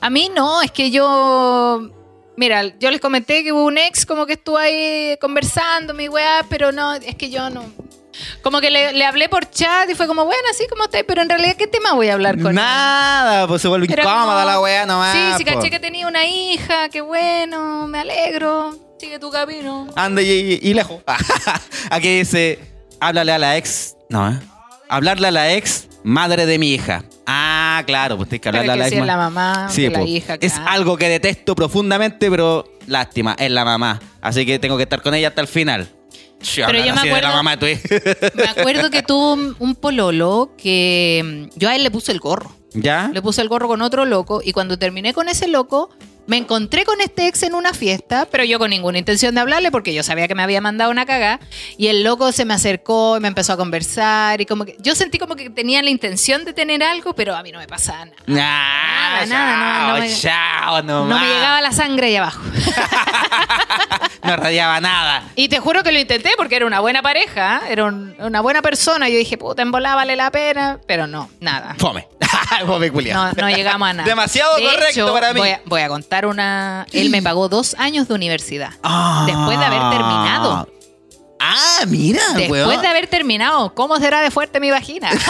A mí no, es que yo. Mira, yo les comenté que hubo un ex como que estuvo ahí conversando, mi weá, pero no, es que yo no. Como que le, le hablé por chat y fue como, bueno, así como estáis, pero en realidad, ¿qué tema voy a hablar con él? Nada, pues se vuelve incómoda la wea nomás. Sí, sí, caché que tenía una hija, qué bueno, me alegro, sigue tu camino. Anda y, lejos. [laughs] Aquí dice, háblale a la ex. No, ¿eh? Hablarle a la ex, madre de mi hija. Ah, claro, pues tienes que Pero hablarle a la si es la ma- mamá Sí, la po. hija, Es algo que detesto profundamente, pero lástima, es la mamá. Así que tengo que estar con ella hasta el final. Pero yo me así de la acuerdo- mamá de. [laughs] Me acuerdo que tuvo un, un pololo que mm, yo a él le puse el gorro. ¿Ya? Le puse el gorro con otro loco y cuando terminé con ese loco, me encontré con este ex en una fiesta, pero yo con ninguna intención de hablarle porque yo sabía que me había mandado una cagada y el loco se me acercó y me empezó a conversar y como que yo sentí como que tenía la intención de tener algo, pero a mí no me pasaba nada. Nada, Nada, nada, no, no me- chao, No me llegaba la sangre ahí abajo. [laughs] No radiaba nada. Y te juro que lo intenté porque era una buena pareja, ¿eh? era un- una buena persona. Yo dije, puta, en vale la pena, pero no, nada. Fome. [laughs] Fome. No, no llegamos a nada. Demasiado De correcto hecho, para mí. Voy a, voy a contar una. Él me pagó dos años de universidad. Ah. Después de haber terminado. Ah, mira, Después weón. de haber terminado, ¿cómo será de fuerte mi vagina? [laughs]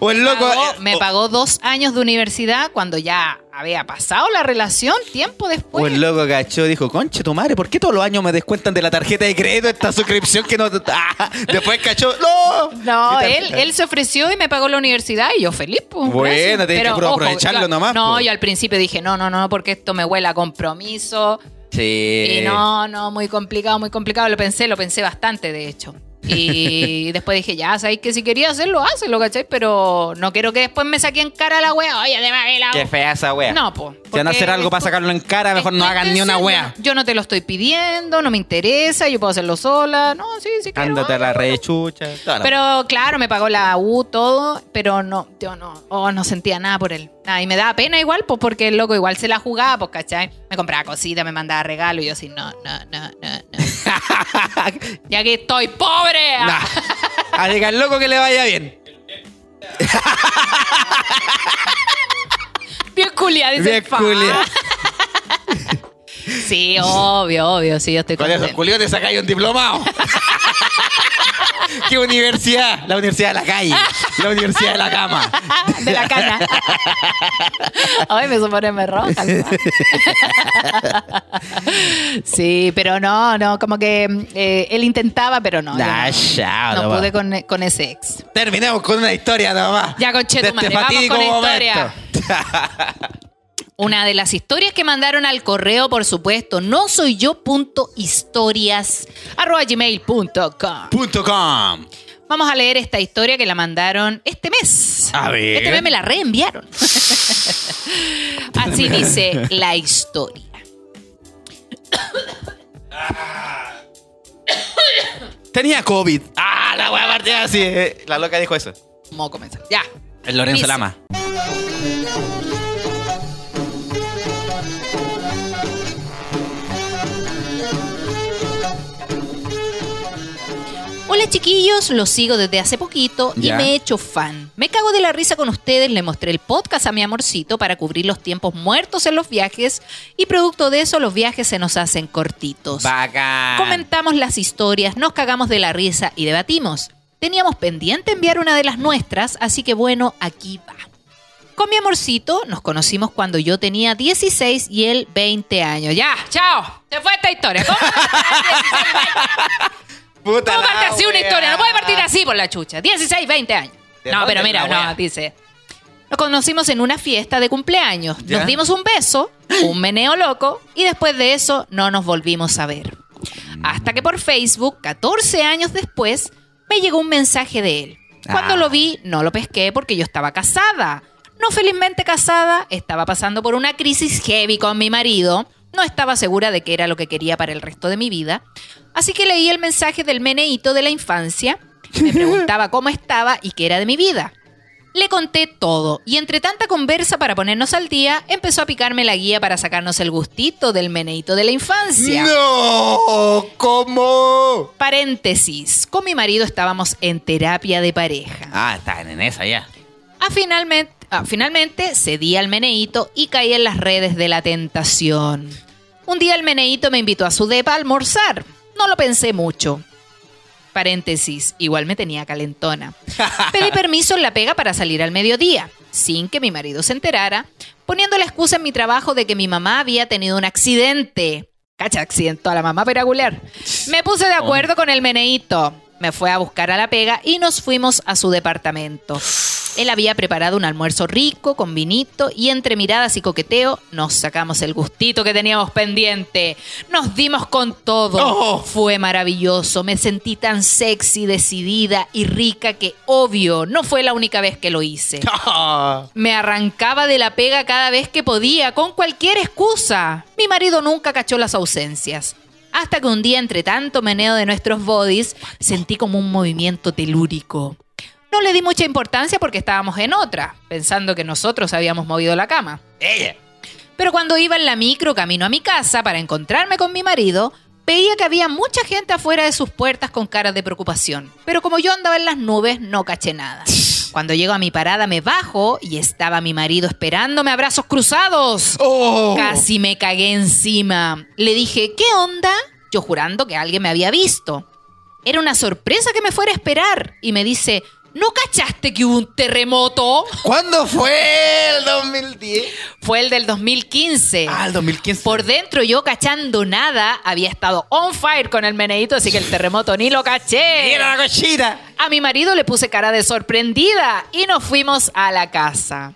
O el loco. Pagó- eh, me o- pagó dos años de universidad cuando ya había pasado la relación, tiempo después. El loco cachó dijo, conche tu madre, ¿por qué todos los años me descuentan de la tarjeta de crédito esta suscripción que no... [laughs] Ah, después cachó, ¡no! No, él, él se ofreció y me pagó la universidad y yo feliz, pues. Bueno, tenés que aprovecharlo yo- nomás, No, po. yo al principio dije, no, no, no, porque esto me huele a compromiso. Sí. Y no, no, muy complicado, muy complicado. Lo pensé, lo pensé bastante, de hecho. Y después dije, ya, sabéis que si quería hacerlo, hazlo, ¿cachai? Pero no quiero que después me saquen cara la wea. Oye, te pagué la Qué fea esa wea. No, po. Si van a hacer algo para sacarlo en cara, mejor no hagan ni una wea. Yo no te lo estoy pidiendo, no me interesa, yo puedo hacerlo sola. No, sí, sí quiero. Ándate a la rechucha. Pero claro, me pagó la U, todo, pero no, yo no, oh, no sentía nada por él. Nada, y me daba pena igual, pues porque el loco igual se la jugaba, pues, ¿cachai? Me compraba cositas, me mandaba regalos y yo así, no, no, no, no, no. [laughs] ya que estoy pobre. Nah. A diga al loco que le vaya bien. Bien culia, dice Bien el fa. culia. [laughs] Sí, obvio, obvio, sí, yo estoy Con esos contenta. culios te sacáis un diplomado. [laughs] ¿Qué universidad? La universidad de la calle. La universidad de la cama. de la cana. Ay, me hizo ponerme roja. [laughs] sí, pero no, no, como que eh, él intentaba, pero no. yo Ah, no, chao, no pude con, con ese ex. Terminemos con una historia nomás. Ya, conche tu madre, este vamos con la. [laughs] Una de las historias que mandaron al correo, por supuesto, no soy yo punto historias arroba gmail.com. Punto com. Vamos a leer esta historia que la mandaron este mes. A ver. Este mes me la reenviaron. [laughs] Así dice la historia. Tenía COVID. Ah, la wea partida así. eh. La loca dijo eso. Vamos a comenzar. Ya. El Lorenzo Dice. Lama. Hola chiquillos, los sigo desde hace poquito y Ya. me he hecho fan. Me cago de la risa con ustedes, le mostré el podcast a mi amorcito para cubrir los tiempos muertos en los viajes y producto de eso los viajes se nos hacen cortitos. Bacán. Comentamos las historias, nos cagamos de la risa y debatimos. Teníamos pendiente enviar una de las nuestras, así que bueno, aquí va. Con mi amorcito nos conocimos cuando yo tenía 16 y él 20 años. Ya, chao. Se fue esta historia. ¿Cómo, [laughs] Puta ¿Cómo parte así una historia? No puede partir así por la chucha. 16, 20 años. ¿De No, pero mira, no, dice. Nos conocimos en una fiesta de cumpleaños. Ya. Nos dimos un beso, un meneo loco, y después de eso no nos volvimos a ver. Hasta que por Facebook, 14 años después, me llegó un mensaje de él. Cuando Ah. lo vi, no lo pesqué porque yo estaba casada. No felizmente casada, estaba pasando por una crisis heavy con mi marido. No estaba segura de que era lo que quería para el resto de mi vida. Así que leí el mensaje del meneíto de la infancia. Me preguntaba [laughs] cómo estaba y qué era de mi vida. Le conté todo y entre tanta conversa para ponernos al día, empezó a picarme la guía para sacarnos el gustito del meneíto de la infancia. No, ¿cómo? Paréntesis, con mi marido estábamos en terapia de pareja. Ah, están en esa ya. Ah, finalmente, ah, finalmente cedí al meneíto y caí en las redes de la tentación. Un día el meneíto me invitó a su depa a almorzar. No lo pensé mucho. Paréntesis, igual me tenía calentona. [laughs] Pedí permiso en la pega para salir al mediodía, sin que mi marido se enterara, poniendo la excusa en mi trabajo de que mi mamá había tenido un accidente. Cacha, accidentó a la mamá peragular. Me puse de acuerdo con el meneíto. Me fue a buscar a la pega y nos fuimos a su departamento. Él había preparado un almuerzo rico, con vinito, y entre miradas y coqueteo nos sacamos el gustito que teníamos pendiente. Nos dimos con todo. Oh. Fue maravilloso. Me sentí tan sexy, decidida y rica que, obvio, no fue la única vez que lo hice. [laughs] Me arrancaba de la pega cada vez que podía, con cualquier excusa. Mi marido nunca cachó las ausencias. Hasta que un día, entre tanto meneo de nuestros bodies, sentí como un movimiento telúrico. No le di mucha importancia porque estábamos en otra, pensando que nosotros habíamos movido la cama. Ella. Pero cuando iba en la micro camino a mi casa para encontrarme con mi marido, veía que había mucha gente afuera de sus puertas con caras de preocupación. Pero como yo andaba en las nubes, no caché nada. Cuando llego a mi parada me bajo y estaba mi marido esperándome a brazos cruzados. Oh. Casi me cagué encima. Le dije, ¿qué onda? Yo jurando que alguien me había visto. Era una sorpresa que me fuera a esperar. Y me dice, ¿no cachaste que hubo un terremoto? ¿Cuándo fue el 2010? Fue el del 2015. Ah, el 2015. Por dentro yo cachando nada, había estado on fire con el meneíto, así que el terremoto ni lo caché. ¡Mira la cochita! A mi marido le puse cara de sorprendida y nos fuimos a la casa.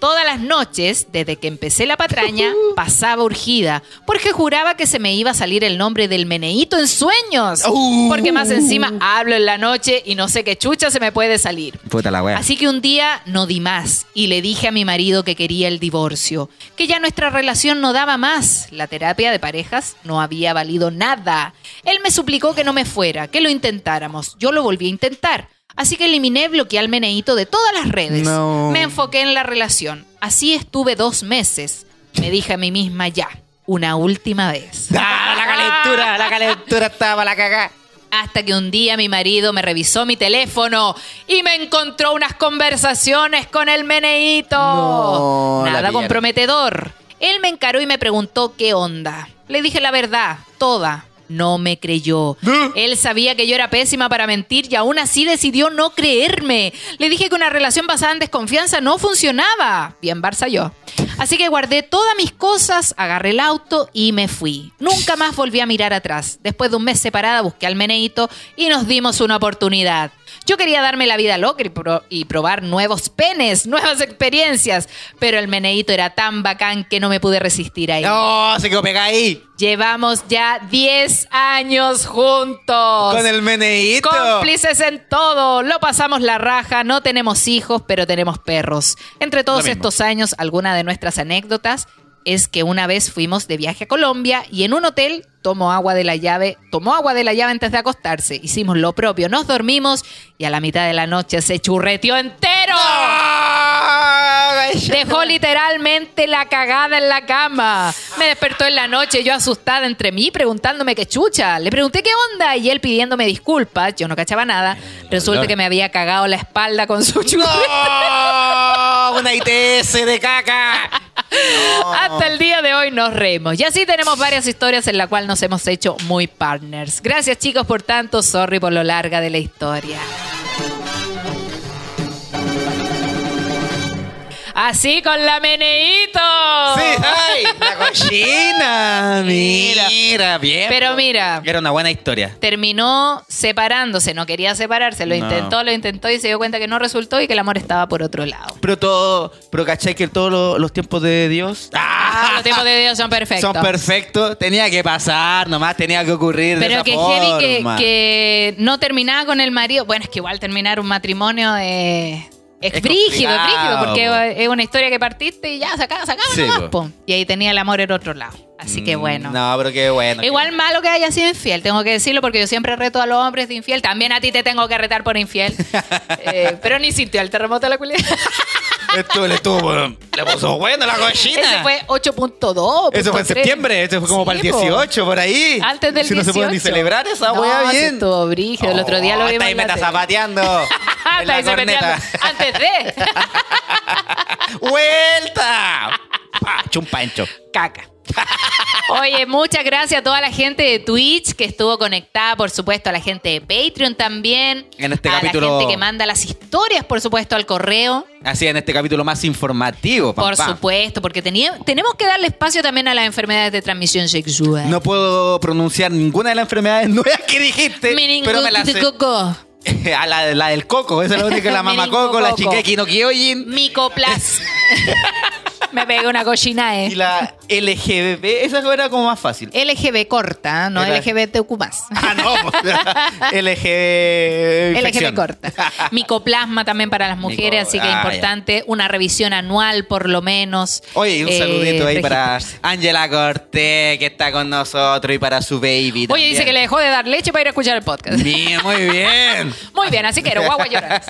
Todas las noches, desde que empecé la patraña, pasaba urgida, porque juraba que se me iba a salir el nombre del meneíto en sueños. Uh. Porque más encima hablo en la noche y no sé qué chucha se me puede salir. Puta la wea. Así que un día no di más y le dije a mi marido que quería el divorcio, que ya nuestra relación no daba más. La terapia de parejas no había valido nada. Él me suplicó que no me fuera, que lo intentáramos. Yo lo volví a intentar. Así que eliminé, bloqueé al meneíto de todas las redes. No. Me enfoqué en la relación. Así estuve dos meses. Me dije a mí misma ya, una última vez. [laughs] ¡Ah, la calentura! La calentura estaba la cagá. Hasta que un día mi marido me revisó mi teléfono y me encontró unas conversaciones con el meneíto. No, Nada comprometedor. Él me encaró y me preguntó qué onda. Le dije la verdad, toda. No me creyó. Él sabía que yo era pésima para mentir y aún así decidió no creerme. Le dije que una relación basada en desconfianza no funcionaba. Bien, Barça yo. Así que guardé todas mis cosas, agarré el auto y me fui. Nunca más volví a mirar atrás. Después de un mes separada busqué al meneito y nos dimos una oportunidad. Yo quería darme la vida loca y, pro- y probar nuevos penes, nuevas experiencias, pero el meneito era tan bacán que no me pude resistir ahí. No, se quedó pegada ahí. Llevamos ya 10 años juntos. Con el meneíto. Cómplices en todo. Lo pasamos la raja. No tenemos hijos, pero tenemos perros. Entre todos estos años, alguna de nuestras anécdotas es que una vez fuimos de viaje a Colombia y en un hotel tomó agua de la llave, tomó agua de la llave antes de acostarse. Hicimos lo propio, nos dormimos y a la mitad de la noche se churreteó entero. Dejó literalmente la cagada en la cama. Me despertó en la noche, yo asustada entre mí, preguntándome qué chucha. Le pregunté qué onda y él pidiéndome disculpas. Yo no cachaba nada. Resulta que me había cagado la espalda con su churro. ¡No! Una ITS de caca. Hasta el día de hoy nos reímos. Y así tenemos varias historias en las cuales nos hemos hecho muy partners. Gracias chicos por tanto. Sorry por lo larga de la historia. Así con la meneíto. Sí, ay, la cochina. [laughs] Mira, mira, bien. Pero mira, Era una buena historia. terminó separándose, no quería separarse, lo No. intentó, lo intentó y se dio cuenta que no resultó y que el amor estaba por otro lado. Pero todo, pero ¿cachai que todos los, los tiempos de Dios [laughs] Ah, los tiempos de Dios son perfectos. son perfectos? Tenía que pasar, nomás tenía que ocurrir de Pero esa que heavy que, forma. que no terminaba con el marido. Bueno, es que igual terminar un matrimonio es. Es, Es frígido, es frígido, porque po. es una historia que partiste y ya, sacaba, sacaba Sí, nomás, po. po. Y ahí tenía el amor en otro lado. Así que Mm, bueno. No, pero qué bueno. Igual malo que haya sido infiel, tengo que decirlo porque yo siempre reto a los hombres de infiel. También a ti te tengo que retar por infiel. [laughs] Eh, pero ni sintió el terremoto de la culia. Esto le estuvo, le puso bueno la cochina. Ese fue 8.2. Eso fue en septiembre, eso fue como Sí, para el po. 18, por ahí. Antes del Si no se puede ni 18. celebrar esa No, sí bien. estuvo brígido. El otro día lo Oh, vimos está ahí meta tele. zapateando. [laughs] en Está la corneta. Antes de. [laughs] ¡Vuelta! Pa, Chumpancho. Caca. Oye, muchas gracias a toda la gente de Twitch que estuvo conectada, por supuesto, a la gente de Patreon también. En este a capítulo- la gente que manda las historias, por supuesto, al correo. Así en este capítulo más informativo. pam, Por pam. supuesto, porque tenía- tenemos que darle espacio también a las enfermedades de transmisión sexual. No puedo pronunciar ninguna de las enfermedades [laughs] nuevas que dijiste, pero me la sé. Meningococo. [laughs] a la, la del coco, esa es la única, la [laughs] mamacoco, la chiquequi no Micoplas. Me pegué una cochina, y eh. la LGBT, esa era como más fácil. LGB corta, no Era- LGBTQ. Ah, no, pues, LGB. LGB infección. corta. [laughs] Micoplasma también para las mujeres, Mico- así que ah, importante. Una revisión anual, por lo menos. Oye, y un Eh, saludito ahí para. Ángela Cortés, que está con nosotros, y para su baby. Oye, dice que le dejó de dar leche para ir a escuchar el podcast. Bien, muy bien. [laughs] Muy bien, así que era guagua llorar.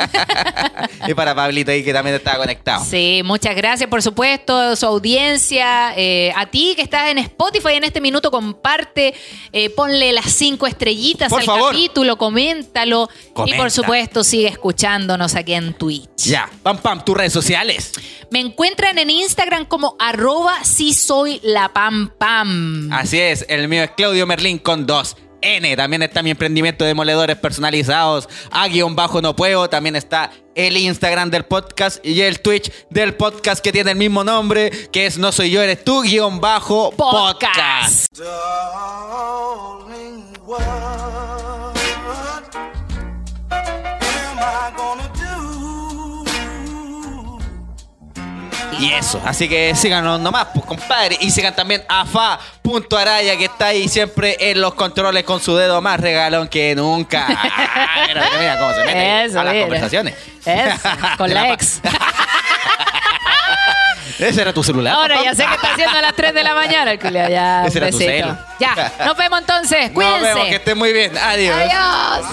[laughs] y para Pablito ahí, que también está conectado. Sí, muchas gracias por supuesto, su audiencia. Eh, a ti que estás en Spotify en este minuto, comparte, eh, ponle las cinco estrellitas Por al favor. capítulo, coméntalo. Y por supuesto, sigue escuchándonos aquí en Twitch. Ya, pam, pam, tus redes sociales. Me encuentran en Instagram como arroba si soy la pam pam. Así es, el mío es Claudio Merlín con dos N. También está mi emprendimiento de moledores personalizados. A guion bajo no puedo. También está el Instagram del podcast y el Twitch del podcast que tiene el mismo nombre, que es No Soy Yo, Eres Tú, guion bajo podcast. Podcast. Y eso, así que síganos nomás, pues compadre. Y sigan también a fa.araya, que está ahí siempre en los controles con su dedo más regalón que nunca. [laughs] Ah, mira, mira, mira cómo se mete Eso, a las mira. conversaciones. Eso, [laughs] con la ex. [laughs] Ese era tu celular. Ahora papá? ya sé que está haciendo a las 3 de la mañana el culiao. Ya, Ese era tu celu. Ya, nos vemos entonces. Nos vemos, que Cuídense. estén muy bien. Adiós. Adiós.